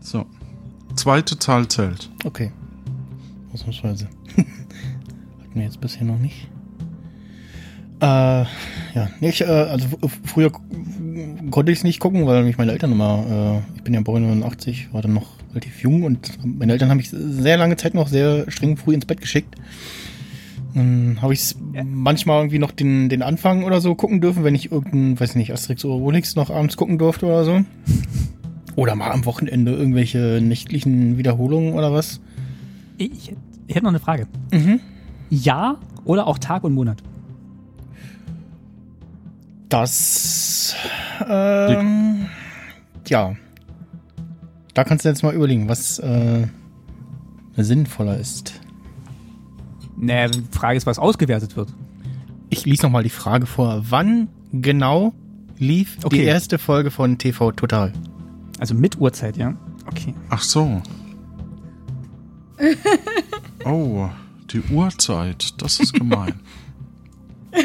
So. Zweite Zahl zählt. okay. Ausnahmsweise. Hatten wir jetzt bisher noch nicht. Äh, ja, nee, ich, äh, also f- früher konnte ich es nicht gucken, weil mich meine Eltern immer, äh, ich bin ja Baujahr 89, war dann noch relativ jung und meine Eltern haben mich sehr lange Zeit noch sehr streng früh ins Bett geschickt. Dann habe ich es manchmal irgendwie noch den, den Anfang oder so gucken dürfen, wenn ich irgendein, weiß nicht, Asterix oder Obelix noch abends gucken durfte oder so. Oder mal am Wochenende irgendwelche nächtlichen Wiederholungen oder was. Ich, ich hätte noch eine Frage. Mhm. Jahr oder auch Tag und Monat? Das, ähm, ja. Da kannst du jetzt mal überlegen, was äh, sinnvoller ist. Nee, die Frage ist, was ausgewertet wird. Ich lese noch mal die Frage vor. Wann genau lief die Okay. erste Folge von TV Total? Also mit Uhrzeit, ja? Okay. Ach so. Oh, die Uhrzeit. Das ist gemein.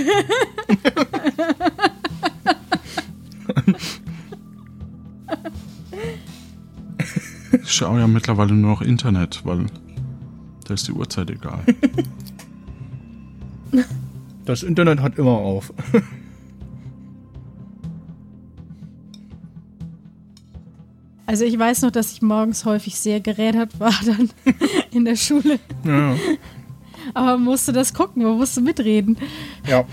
Ich schaue ja mittlerweile nur noch Internet, weil da ist die Uhrzeit egal. Das Internet hat immer auf. Also ich weiß noch, dass ich morgens häufig sehr gerädert war dann in der Schule. ja. Aber man musste das gucken, man musste mitreden. ja.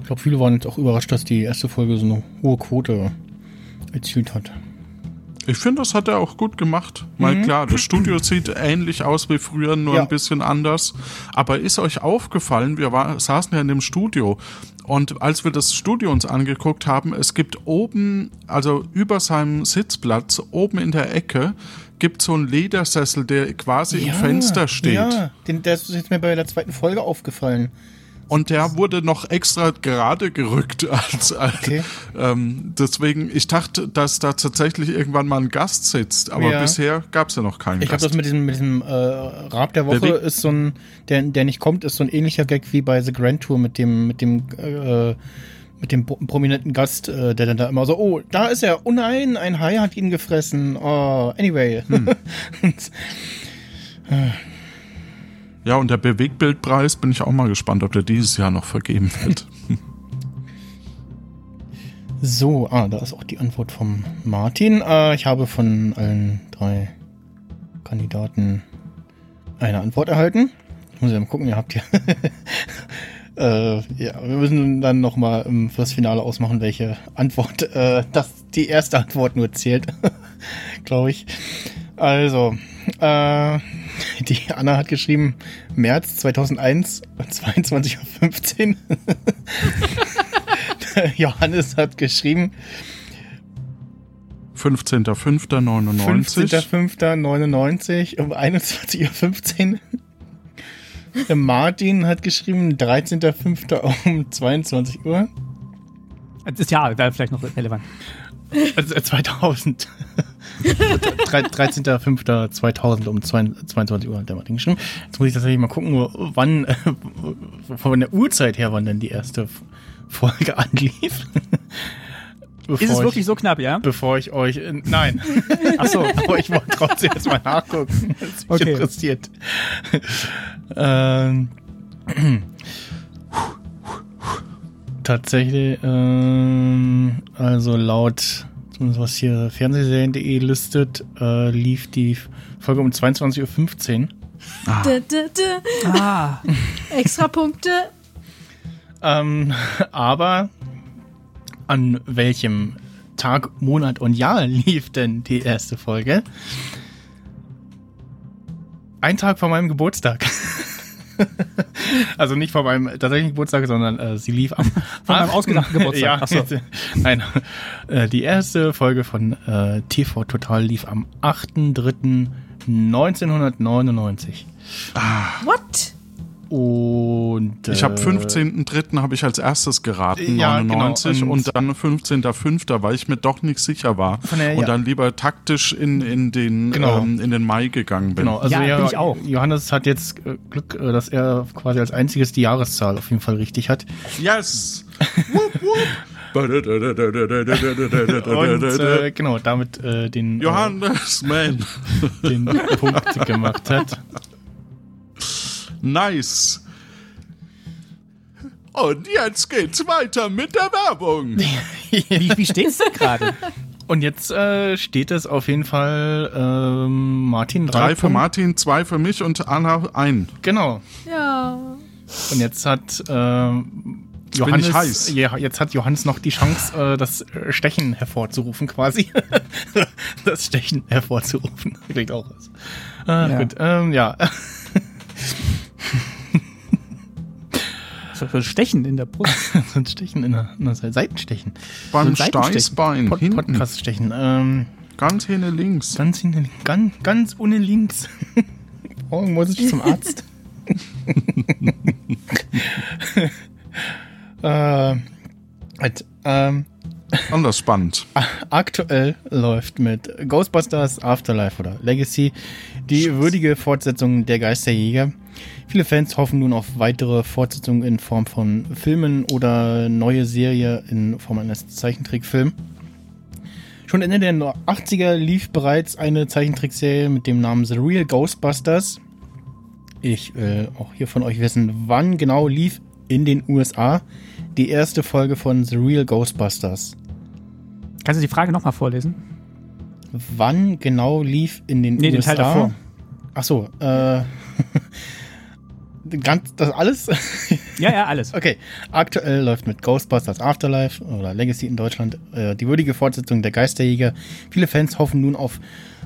Ich glaube, viele waren jetzt auch überrascht, dass die erste Folge so eine hohe Quote erzielt hat. Ich finde, das hat er auch gut gemacht. Mal klar, das Studio sieht ähnlich aus wie früher, nur Ja. ein bisschen anders. Aber ist euch aufgefallen, wir war, saßen ja in dem Studio und als wir das Studio uns angeguckt haben, es gibt oben, also über seinem Sitzplatz, oben in der Ecke, gibt so einen Ledersessel, der quasi im Fenster steht. Ja, den, der ist jetzt mir bei der zweiten Folge aufgefallen. Und der wurde noch extra gerade gerückt als, als Okay. ähm, deswegen, ich dachte, dass da tatsächlich irgendwann mal ein Gast sitzt, aber Ja. bisher gab es ja noch keinen Ich habe Gast. das mit diesem, mit diesem äh, Rab der Woche Beweg- ist so ein, der, der nicht kommt, ist so ein ähnlicher Gag wie bei The Grand Tour mit dem, mit dem, äh, mit dem pro- prominenten Gast, äh, der dann da immer so, oh, da ist er, oh nein, ein Hai hat ihn gefressen. Oh, anyway. Und, Ja, und der Bewegbildpreis bin ich auch mal gespannt, ob der dieses Jahr noch vergeben wird. so, ah, da ist auch die Antwort vom Martin. Äh, ich habe von allen drei Kandidaten eine Antwort erhalten. Ich muss ja mal gucken, ihr habt ja. äh, ja, wir müssen dann nochmal ähm, fürs Finale ausmachen, welche Antwort, äh, dass die erste Antwort nur zählt. Glaube ich. Also, äh, die Anna hat geschrieben, März 2001, 22.15 Uhr. Johannes hat geschrieben, 15.05.99. 15.05.99 um 21.15 Uhr. Der Martin hat geschrieben, 13.05. um 22 Uhr. Das ist ja da vielleicht noch relevant. Also äh, 2000. 13.05.2000 um 22 Uhr hat der Martin geschrieben. Jetzt muss ich tatsächlich mal gucken, wann, von der Uhrzeit her, wann denn die erste Folge anlief. Bevor ist es wirklich so knapp, ja? Bevor ich euch. Äh, nein. Achso, aber ich wollte trotzdem jetzt mal nachgucken. Das mich okay. interessiert. ähm, tatsächlich, ähm, also laut, was hier Fernsehserien.de listet, äh, lief die Folge um 22.15 Uhr. Ah. D -d -d ah. Extra Punkte. Ähm, aber an welchem Tag, Monat und Jahr lief denn die erste Folge? Ein Tag vor meinem Geburtstag. Also nicht vor meinem tatsächlichen Geburtstag, sondern äh, sie lief am von meinem ausgedachten Geburtstag. ja, Achso. nein. Äh, die erste Folge von äh, TV Total lief am 8.3.1999. Ah. What? Und äh, ich habe 15.3. habe ich als erstes geraten, ja, 99 genau. und, und dann 15.5., weil ich mir doch nicht sicher war der, und ja. dann lieber taktisch in, in den genau. ähm, in den Mai gegangen bin. Genau, also ja, ja ich auch. Johannes hat jetzt äh, Glück, äh, dass er quasi als einziges die Jahreszahl auf jeden Fall richtig hat. Yes. und äh, genau, damit äh, den Johannes, äh, man. den Punkt gemacht hat. Nice. Und jetzt geht's weiter mit der Werbung. wie, wie steht's denn gerade? Und jetzt äh, steht es auf jeden Fall ähm, Martin drei. Drei für Martin, zwei für mich und Anna ein. Genau. Ja. Und jetzt hat äh, Johannes, ja, jetzt hat Johannes noch die Chance, äh, das Stechen hervorzurufen, quasi. das Stechen hervorzurufen. Klingt auch was. Ah, ja. Gut, ähm, ja. So ein Stechen in der Brust. so ein Stechen in der, in der Seitenstechen. Beim so Steißbein. Pod, Podcast-Stechen. Ähm, ganz hinten links. Ganz hinten ganz, ganz ohne links. Morgen muss ich zum Arzt. äh, halt, ähm, Anders spannend. Aktuell läuft mit Ghostbusters Afterlife oder Legacy die würdige Fortsetzung der Geisterjäger. Viele Fans hoffen nun auf weitere Fortsetzungen in Form von Filmen oder neue Serie in Form eines Zeichentrickfilms. Schon Ende der 80er lief bereits eine Zeichentrickserie mit dem Namen The Real Ghostbusters. Ich will auch hier von euch wissen, wann genau lief in den USA die erste Folge von The Real Ghostbusters. Kannst du die Frage nochmal vorlesen? Wann genau lief in den nee, USA? Nee, den Teil davor. Ach so, äh, ganz, das alles? ja, ja, alles. Okay. Aktuell läuft mit Ghostbusters Afterlife oder Legacy in Deutschland äh, die würdige Fortsetzung der Geisterjäger. Viele Fans hoffen nun auf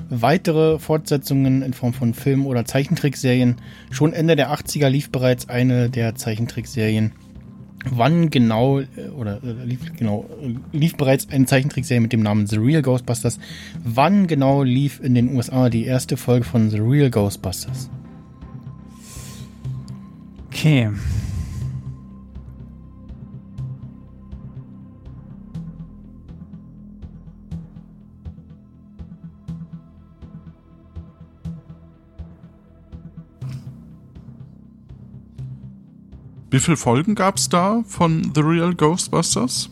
weitere Fortsetzungen in Form von Filmen oder Zeichentrickserien. Schon Ende der 80er lief bereits eine der Zeichentrickserien wann genau, äh, oder äh, lief, genau, lief bereits eine Zeichentrickserie mit dem Namen The Real Ghostbusters. Wann genau lief in den USA die erste Folge von The Real Ghostbusters? Okay. Wie viele Folgen gab es da von The Real Ghostbusters?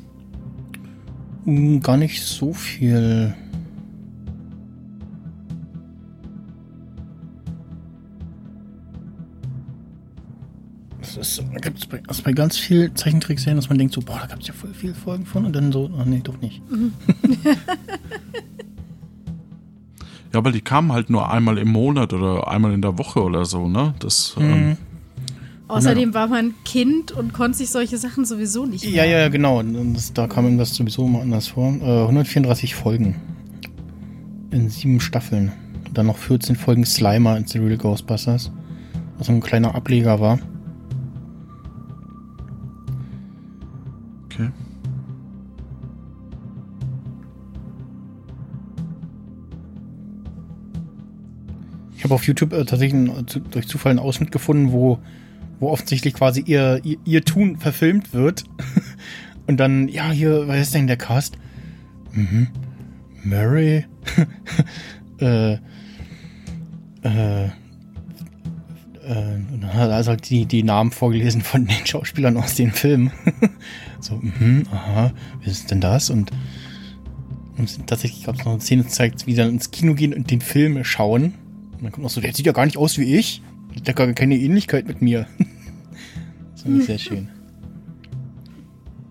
Hm, gar nicht so viel. Das gibt es bei, also bei ganz vielen Zeichentrickserien, dass man denkt so, boah, da gab es ja voll viele Folgen von und dann so, ach nee, doch nicht. Mhm. ja, aber die kamen halt nur einmal im Monat oder einmal in der Woche oder so, ne? Das, mhm. ähm, Außerdem war man Kind und konnte sich solche Sachen sowieso nicht mehr. Ja, ja, genau. Das, da kam ihm das sowieso mal anders vor. Äh, 134 Folgen. In sieben Staffeln. Und dann noch 14 Folgen Slimer in The Real Ghostbusters. Was ein kleiner Ableger war. Okay. Ich habe auf YouTube äh, tatsächlich einen, äh, durch Zufall einen Ausschnitt gefunden, wo, wo offensichtlich quasi ihr, ihr, ihr Tun verfilmt wird. Und dann, ja, hier, was ist denn der Cast? Mhm. Murray? äh, äh, äh, Und dann hat er also die, die Namen vorgelesen von den Schauspielern aus den Filmen. so, mhm, aha, wie ist denn das? Und, und tatsächlich gab es noch eine Szene, die zeigt, wie sie dann ins Kino gehen und den Film schauen. Und dann kommt noch so, der sieht ja gar nicht aus wie ich. Der hat gar keine Ähnlichkeit mit mir. das fand ich sehr schön.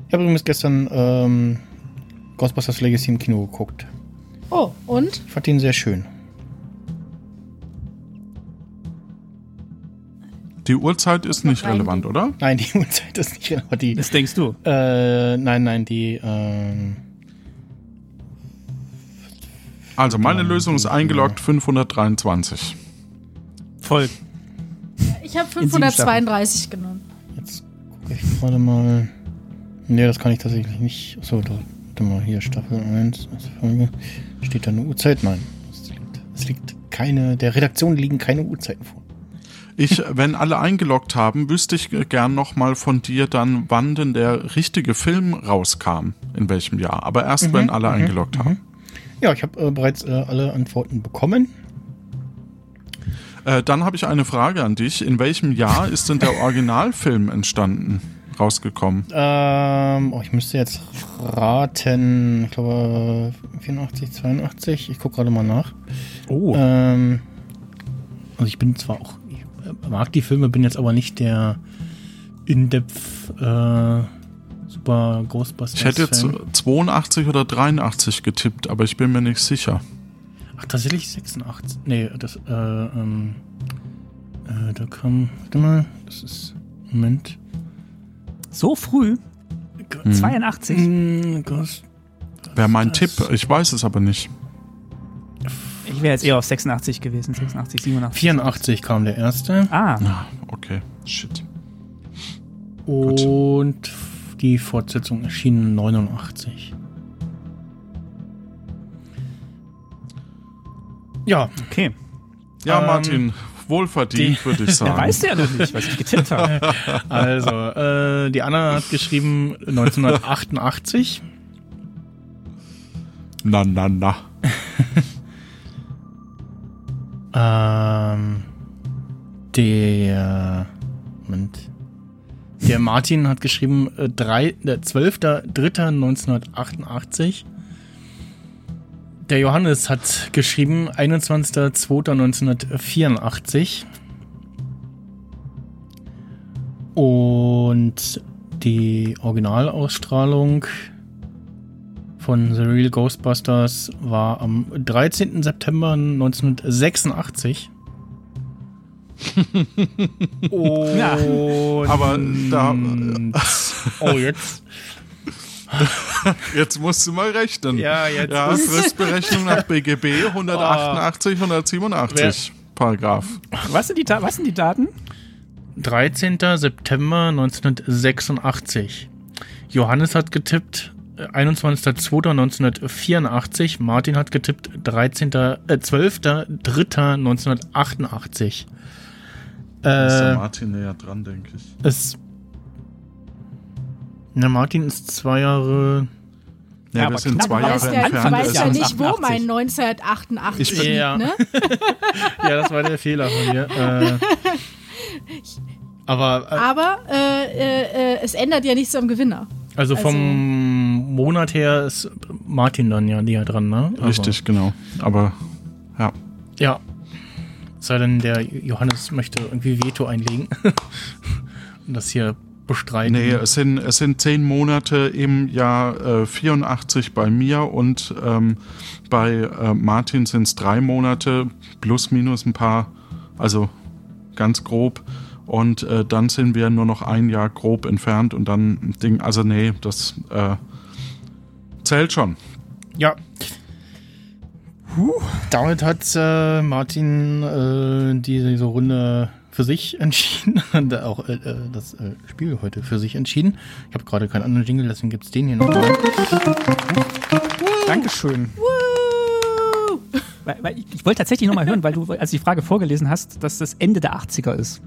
Ich habe übrigens gestern ähm, Ghostbusters Legacy im Kino geguckt. Oh, und? Ich fand den sehr schön. Die Uhrzeit ist nicht relevant, oder? Nein, die Uhrzeit ist nicht relevant. Die, Das denkst du. äh, nein, nein, die, ähm, Also meine Lösung ist eingeloggt 523. Voll. Ich habe In sieben 532 genommen. jetzt gucke ich gerade mal. Nee, das kann ich tatsächlich nicht. So, da, warte mal, hier Staffel 1, erste Folge. Steht da eine Uhrzeit? Nein. Es liegt, es liegt keine, der Redaktion liegen keine Uhrzeiten vor. Ich, wenn alle eingeloggt haben, wüsste ich gern noch mal von dir dann, wann denn der richtige Film rauskam, in welchem Jahr. Aber erst, wenn alle eingeloggt haben. Ja, ich habe äh, bereits äh, alle Antworten bekommen. Äh, dann habe ich eine Frage an dich. In welchem Jahr ist denn der Originalfilm entstanden, rausgekommen? Ähm, oh, ich müsste jetzt raten. Ich glaube 84, 82. Ich gucke gerade mal nach. Oh. Ähm, also ich bin zwar auch, mag die Filme, bin jetzt aber nicht der in-depth äh, super Ghostbusters. Ich hätte jetzt Fan. 82 oder 83 getippt, aber ich bin mir nicht sicher. Ach, tatsächlich 86. Nee, das, äh, ähm, äh, da kam, warte mal, das ist, Moment. So früh? 82? Mm, Ghost, Wäre mein Tipp, ich weiß es aber nicht. Ich wäre jetzt eher auf 86 gewesen. 86, 87. 84 kam der erste. Ah, Ah, okay. Shit. Und die Fortsetzung erschien 89. Ja, okay. Ja, Ähm, Martin, wohlverdient, würde ich sagen. weißt du ja noch nicht, was ich getippt habe. also, äh, die Anna hat geschrieben 1988. Na, na, na. Ähm, der, Moment. Der Martin hat geschrieben, äh, drei- der 12.03.1988. Der Johannes hat geschrieben, 21.02.1984. Und die Originalausstrahlung von The Real Ghostbusters war am 13. September 1986. Und Aber da, oh, jetzt. jetzt musst du mal rechnen. Ja, jetzt Ja, ist- Fristberechnung nach BGB 188, 187 Paragraph. Was sind die, was sind die Daten? 13. September 1986. Johannes hat getippt 21.02.1984. Martin hat getippt 13. Äh, 12.03.1988. Da ist der Äh, Martin näher dran, denke ich. es. Na, Martin ist zwei Jahre. Ja, aber wir sind zwei Jahre weißt ja, du entfernt. weißt ja Ja, nicht, wo 88. mein 1988 Ich bin- Ja. ne? Ja, das war der Fehler von mir. Äh, aber äh, Aber äh, äh, äh, es ändert ja nichts am Gewinner. also vom also- Monat her ist Martin dann ja näher dran, ne? Aber- Richtig, genau. Aber ja. Ja. Sei denn, der Johannes möchte irgendwie Veto einlegen. Und das hier bestreiten. Nee, es sind, es sind zehn Monate im Jahr äh, 84 bei mir und ähm, bei äh, Martin sind es drei Monate, plus minus ein paar, also ganz grob. Und äh, dann sind wir nur noch ein Jahr grob entfernt und dann Ding, also nee, das äh, zählt schon. Ja. Damit hat äh, Martin äh, diese Runde für sich entschieden. Und auch äh, äh, das äh, Spiel heute für sich entschieden. Ich habe gerade keinen anderen Jingle, deswegen gibt's den hier noch. Dankeschön. Woo! weil, weil ich, ich wollte tatsächlich nochmal hören, weil du, als die Frage vorgelesen hast, dass das Ende der 80er ist.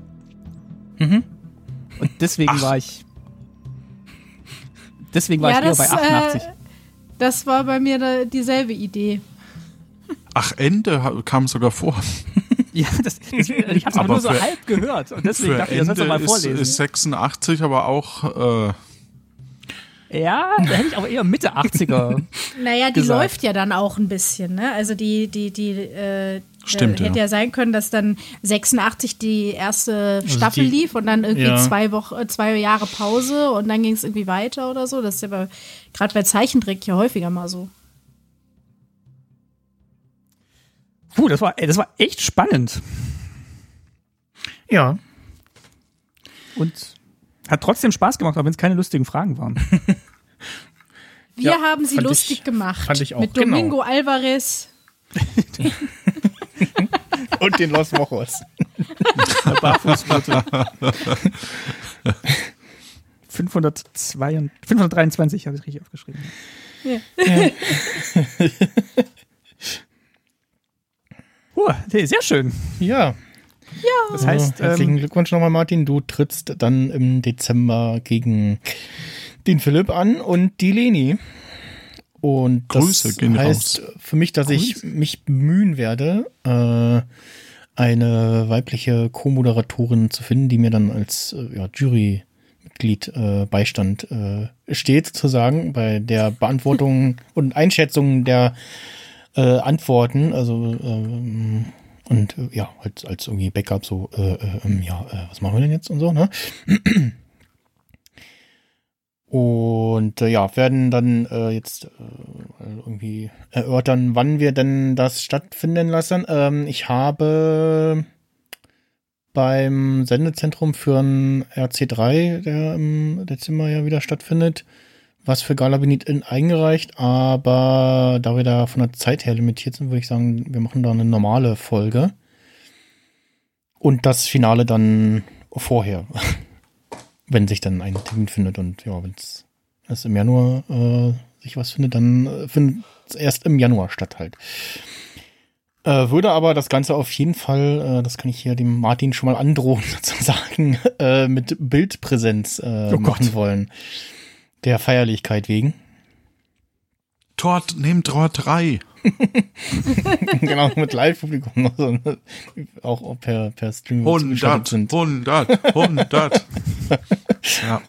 Mhm. Und deswegen Ach. war ich. Deswegen war ja, ich eher das, bei 88. Äh, das war bei mir da, dieselbe Idee. Ach, Ende kam sogar vor. ja, das, das, ich habe es nur so für- halb gehört. Und deswegen dachte ich, das sollst du mal ist, vorlesen. ist 86 aber auch äh, ja, da hätte ich auch eher Mitte 80er. Naja, die gesagt. läuft ja dann auch ein bisschen, ne? Also die, die, die, äh, Stimmt, äh, hätte ja. ja sein können, dass dann 86 die erste Staffel die- lief und dann irgendwie ja. zwei Wochen, äh, zwei Jahre Pause und dann ging es irgendwie weiter oder so. Das ist ja bei- gerade bei Zeichentrick ja häufiger mal so. Puh, das war, ey, das war echt spannend. Ja. Und hat trotzdem Spaß gemacht, auch wenn es keine lustigen Fragen waren. Wir Ja, haben sie lustig ich- gemacht. fand ich auch, Mit genau. Domingo Alvarez. Und den Los Mojos. Barfußbote. 502, 523 habe ich richtig aufgeschrieben. Uh, nee, sehr schön. Ja. Das heißt, Also, herzlichen ähm, Glückwunsch nochmal, Martin. Du trittst dann im Dezember gegen den Philipp an und die Leni. Und das Grüße gehen heißt für mich, dass ich mich bemühen werde, äh, eine weibliche Co-Moderatorin zu finden, die mir dann als äh, ja, Jurymitglied äh, Beistand äh, steht, sozusagen, bei der Beantwortung und Einschätzung der äh, Antworten. Also ähm, und äh, ja, als, als irgendwie Backup so, äh, äh, ähm, ja, äh, was machen wir denn jetzt und so, ne? Und äh, ja, werden dann äh, jetzt irgendwie erörtern, wann wir denn das stattfinden lassen. Ähm, ich habe beim Sendezentrum für ein RC3, der im Dezember ja wieder stattfindet, was für Galabinit in eingereicht, aber da wir da von der Zeit her limitiert sind, würde ich sagen, wir machen da eine normale Folge. Und das Finale dann vorher, wenn sich dann ein Termin findet. Und ja, wenn es im Januar äh, sich was findet, dann äh, findet es erst im Januar statt halt. Äh, würde aber das Ganze auf jeden Fall, äh, das kann ich hier dem Martin schon mal androhen, sozusagen, äh, mit Bildpräsenz äh, Oh Gott. machen wollen. Der Feierlichkeit wegen. Tor, nehmt Tor 3. genau, mit Live-Publikum. Also, auch auch per, per Stream 100, sind. 100, 100. ja.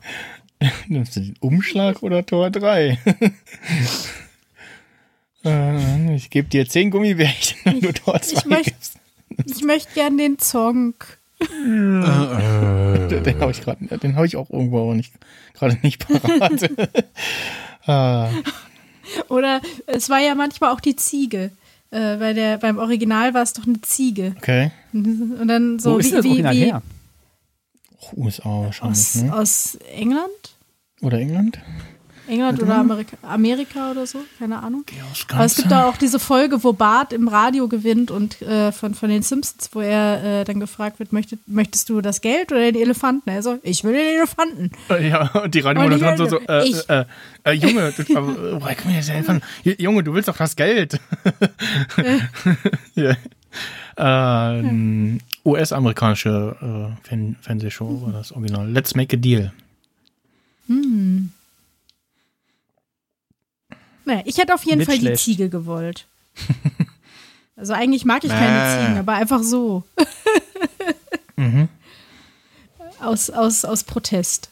Nimmst du den Umschlag oder Tor 3? äh, ich gebe dir 10 Gummibärchen, wenn du Tor 2 ich möchte- gibst. Ich möchte gern den Song. Äh, Den habe ich gerade, den habe ich auch irgendwo aber nicht, gerade nicht parat. ah, Oder es war ja manchmal auch die Ziege. Äh, bei der, beim Original war es doch eine Ziege. okay. Und dann so wo ist wie, denn das wie, Original wie her? USA wahrscheinlich, aus, ne? aus England? Oder England? England oder Amerika, Amerika oder so, keine Ahnung. Aber es gibt da auch diese Folge, wo Bart im Radio gewinnt und äh, von, von den Simpsons, wo er äh, dann gefragt wird, möchtest, möchtest du das Geld oder den Elefanten? Er so, ich will den Elefanten. Äh, Ja, und die Radiomoderatorin so, so äh, äh, äh, Junge, du, äh, woher kann mir das helfen? J- Junge, du willst doch das Geld. ja. Ähm, US-amerikanische Fern Fernsehshow war das Original. Let's make a deal. Naja, ich hätte auf jeden Nicht Fall schlecht. die Ziege gewollt. Also eigentlich mag ich keine. Ziegen, aber einfach so. Mhm. aus, aus, aus Protest.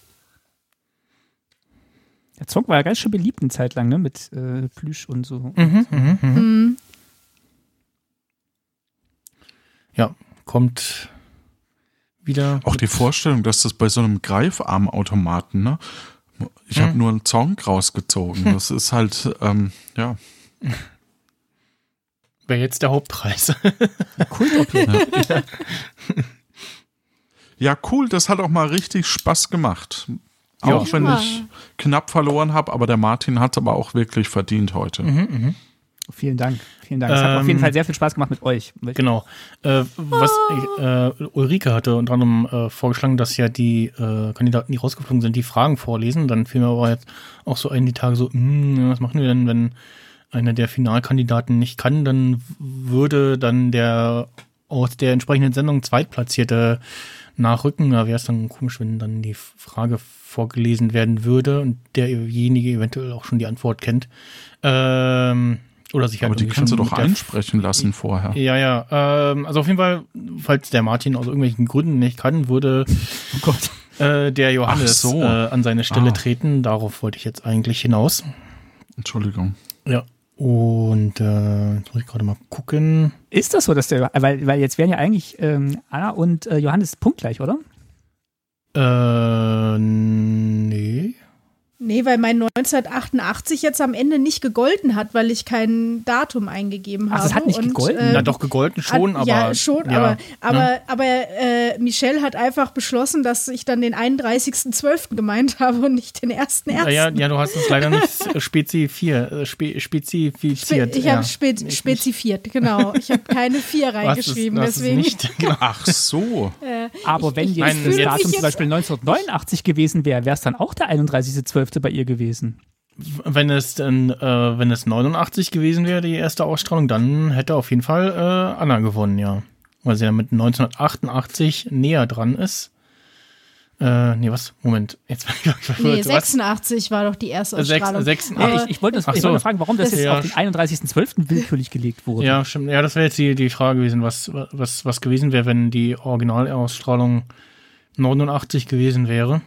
Der Song war ja ganz schön beliebt eine Zeit lang, ne? Mit äh, Plüsch und so. Mhm, mhm, mhm. Mhm. Ja, kommt wieder. Auch die Vorstellung, dass das bei so einem Greifarmautomaten, ne? Ich habe nur einen Song rausgezogen. Das ist halt, ähm, ja. Wäre jetzt der Hauptpreis. Kultobjekt. Ja, cool, das hat auch mal richtig Spaß gemacht. Ja. Auch wenn Ja. ich knapp verloren habe, aber der Martin hat es aber auch wirklich verdient heute. Vielen Dank. Vielen Dank. Es hat auf jeden Ähm, Fall sehr viel Spaß gemacht mit euch. Genau. Äh, was äh, Ulrike hatte unter anderem äh, vorgeschlagen, dass ja die äh, Kandidaten, die rausgeflogen sind, die Fragen vorlesen. Dann fiel mir aber jetzt auch so ein die Tage so, hm, was machen wir denn, wenn einer der Finalkandidaten nicht kann, dann würde dann der aus der entsprechenden Sendung Zweitplatzierte nachrücken. Da wäre es dann komisch, wenn dann die Frage vorgelesen werden würde und derjenige eventuell auch schon die Antwort kennt. Ähm, oder sich halt Aber die kannst du doch einsprechen lassen vorher. Ja, ja. Ähm, also auf jeden Fall, falls der Martin aus irgendwelchen Gründen nicht kann, würde Oh Gott. äh, der Johannes so. äh, an seine Stelle Ah. treten. Darauf wollte ich jetzt eigentlich hinaus. Entschuldigung. Ja. Und äh, jetzt muss ich gerade mal gucken. Ist das so, dass der, weil, weil jetzt wären ja eigentlich ähm, Anna und äh, Johannes punktgleich, oder? Äh, nee. Nee, weil mein 1988 jetzt am Ende nicht gegolten hat, weil ich kein Datum eingegeben Ach, habe. das hat nicht Und, gegolten? ähm, Na doch, gegolten schon, hat, aber. Ja, schon, ja, aber, aber, ne? aber äh, Michelle hat einfach beschlossen, dass ich dann den 31.12. gemeint habe und nicht den 1.1. Ja, ja, ja, du hast es leider nicht spezifier, äh, spe, spezifiziert. Spe ich ja. habe spe spezifiert, genau. Ich habe keine 4 du hast es- reingeschrieben, es deswegen. Nicht. Ach so. Aber wenn ich jetzt fühl das Datum jetzt- zum Beispiel 1989 gewesen wäre, wäre es dann auch der 31.12. bei ihr gewesen. Wenn es dann, äh, wenn es 89 gewesen wäre, die erste Ausstrahlung, dann hätte auf jeden Fall äh, Anna gewonnen, ja. Weil sie ja mit 1988 näher dran ist. Äh, nee, was? Moment. Jetzt Nee, was? 86 war doch die erste Ausstrahlung. sechs- Aber- Ja, ich, ich wollte das- ich so. wollte nur fragen, warum das, Das- jetzt Ja. auf den 31.12. willkürlich gelegt wurde. Ja, stimmt. Ja, das wäre jetzt die, die Frage gewesen, was, was, was gewesen wäre, wenn die Originalausstrahlung 89 gewesen wäre.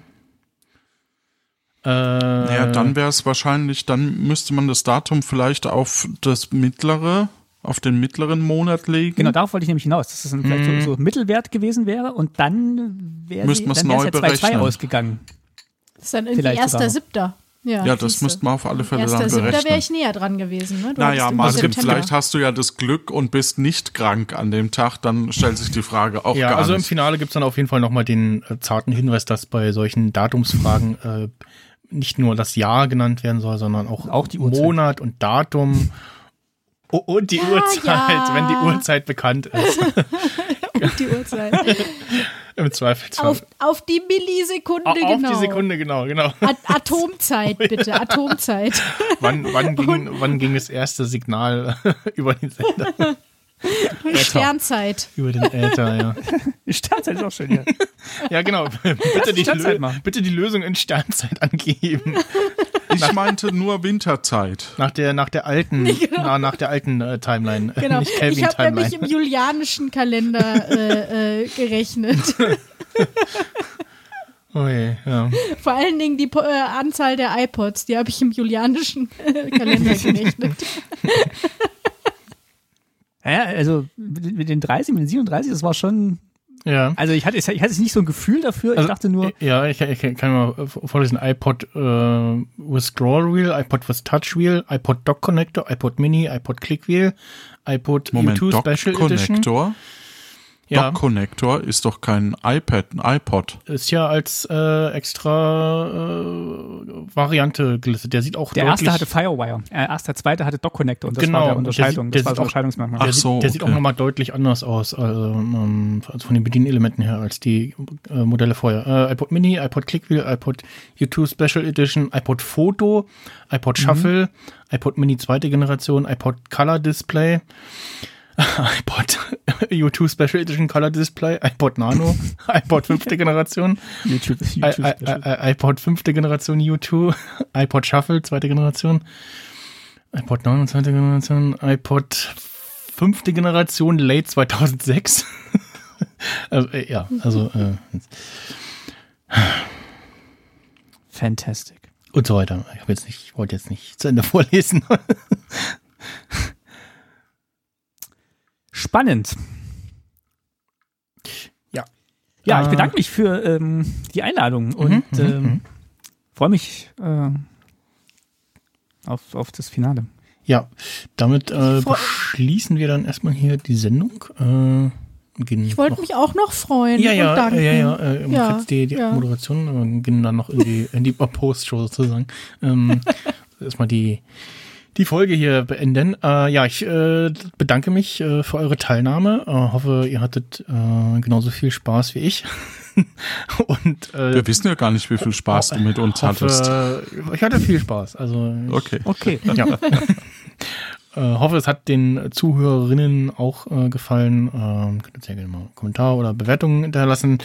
Äh, Naja, dann wäre es wahrscheinlich, dann müsste man das Datum vielleicht auf das mittlere, auf den mittleren Monat legen. Genau, darauf wollte ich nämlich hinaus, dass das ein, vielleicht Mhm. so, so Mittelwert gewesen wäre und dann wäre wäre es ja 2-2 berechnen. ausgegangen. Das ist dann irgendwie Vielleicht sogar erster, noch. siebter. Ja, ja, das müsste man auf alle Fälle Erster, dann siebter wäre berechnen. ich näher dran gewesen. Ne? Du Naja, im Martin, vielleicht hast du ja das Glück und bist nicht krank an dem Tag, dann stellt sich die Frage auch ja, gar also im nicht. Finale gibt's dann auf jeden Fall nochmal den äh, zarten Hinweis, dass bei solchen Datumsfragen äh, nicht nur das Jahr genannt werden soll, sondern auch, Auch die Uhrzeit. Monat und Datum. Oh, und die Uhrzeit, ja. wenn die Uhrzeit bekannt ist. Und die Uhrzeit. Im Zweifelsfall. auf, auf die Millisekunde, Au- auf genau. die Sekunde, genau, genau. At Atomzeit, bitte, Atomzeit. Wann, wann, ging, wann ging das erste Signal über den Sender? Sternzeit. Über den Äther, ja. Sternzeit ist auch schön, ja. Ja, genau. Bitte die, Sternzeit machen. bitte die Lösung in Sternzeit angeben. Ich meinte nur Winterzeit. Nach der, nach der alten, na, nach der alten äh, Timeline. Genau. Nicht Ich Kelvin habe nämlich im julianischen Kalender äh, äh, gerechnet. Oh je, ja. Vor allen Dingen die äh, Anzahl der iPods, die habe ich im julianischen äh, Kalender gerechnet. Ja, also mit den 30, mit den 37, das war schon. Ja. Also ich hatte, ich hatte nicht so ein Gefühl dafür. Also, ich dachte nur, Ja, ich, ich kann mal vorlesen. iPod äh, with Scroll Wheel, iPod with Touch Wheel, iPod Dock Connector, iPod Mini, iPod Click Wheel, iPod Moment, U2 Dock Special Edition. Ja, Dock Connector ist doch kein iPad, ein iPod. ist ja als äh, extra äh, Variante gelistet. Der sieht auch der erste hatte Firewire. Äh, erst der zweite hatte Dock Connector und das Genau, war der und der Unterscheidung. sieht- der das war das auch- Unterscheidungsmerkmal. Der, Ach sieht, so, der sieht auch okay. nochmal deutlich anders aus, also, ähm, also von den Bedienelemente her als die äh, Modelle vorher. Äh, iPod Mini, iPod Clickwheel, iPod U2 Special Edition, iPod Photo, iPod Shuffle, iPod Mini zweite Generation, iPod Color Display, iPod U2 Special Edition Color Display, iPod Nano, iPod fünfte Generation, YouTube, I, YouTube I, Special. I, iPod fünfte Generation U2, iPod Shuffle zweite Generation, iPod 9 zweite Generation, iPod fünfte Generation Late 2006. also, äh, ja, also äh, Fantastic. und so weiter. Ich habe jetzt nicht, ich wollte jetzt nicht zu Ende vorlesen. Spannend. Ja. Ja, ich Äh, bedanke mich für ähm, die Einladung und mhm, ähm, mhm. freue mich äh, auf, auf das Finale. ja, damit äh, beschließen wir dann erstmal hier die Sendung. Äh, gehen Ich wollte mich auch noch freuen ja, ja, und danken. ja, ja, äh, Ja, jetzt die, die ja. Moderation äh, gehen dann noch in die, in die Post-Show sozusagen. Ähm, erstmal die, die Folge hier beenden. Äh, ja, ich äh, bedanke mich äh, für eure Teilnahme. Äh, hoffe, ihr hattet äh, genauso viel Spaß wie ich. Und äh, Wir wissen ja gar nicht, wie viel Spaß du mit uns hattest. hoffe, ich hatte viel Spaß. Also ich, Okay. Okay. ja. äh, hoffe, es hat den Zuhörerinnen auch äh, gefallen. Ähm, könnt ihr sehr gerne mal einen Kommentar oder Bewertungen hinterlassen.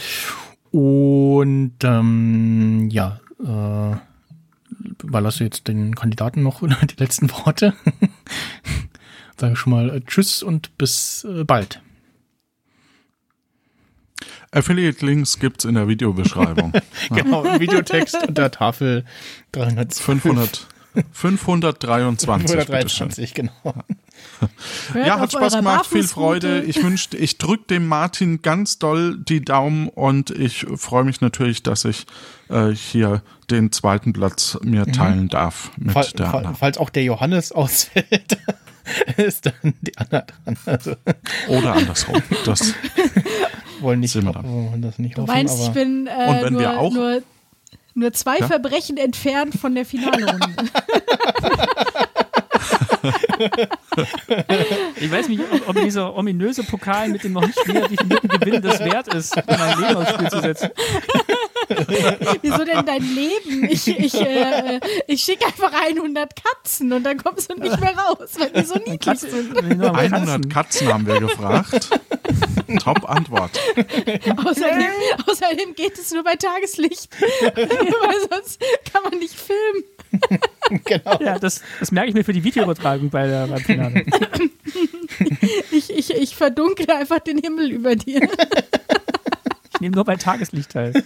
Und ähm, ja, äh, überlasse jetzt den Kandidaten noch die letzten Worte. Sage schon mal äh, Tschüss und bis äh, bald. Affiliate-Links gibt es in der Videobeschreibung. genau, Videotext unter Tafel 300, 500. 523. 523, genau. Hört ja, hat Spaß gemacht, viel. Freude. Ich wünschte, ich drücke dem Martin ganz doll die Daumen und ich freue mich natürlich, dass ich äh, hier den zweiten Platz mir teilen darf mit Fall, der fall, Anna. falls auch der Johannes ausfällt, ist dann die Anna dran. Also Oder andersrum. Das, wollen nicht Sehen wir dann. wollen das nicht Du hoffen, meinst, ich bin äh, Und wenn nur, wir auch- nur, nur zwei Ja? Verbrechen entfernt von der Finalrunde. Ich weiß nicht, ob, ob dieser ominöse Pokal mit dem noch nicht wieder definierten Gewinn das wert ist, mein Leben aufs Spiel zu setzen. Wieso denn dein Leben? Ich, ich, äh, ich schicke einfach 100 Katzen und dann kommst du nicht mehr raus, weil die so niedlich Katze, sind. wenn ich nur mal 100 Katzen- Katzen haben wir gefragt. Top Antwort. Außerdem, außerdem geht es nur bei Tageslicht, weil sonst kann man nicht filmen. genau. Ja, das, das merke ich mir für die Videoübertragung bei der, beim Finale. Ich, ich, ich verdunkle einfach den Himmel über dir. Ich nehme nur bei Tageslicht teil.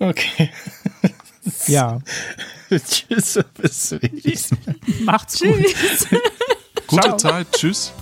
Okay. Ja, Tschüss, bis zum nächsten Mal. macht's gut. Tschüss. Gute Ciao. Zeit. Tschüss.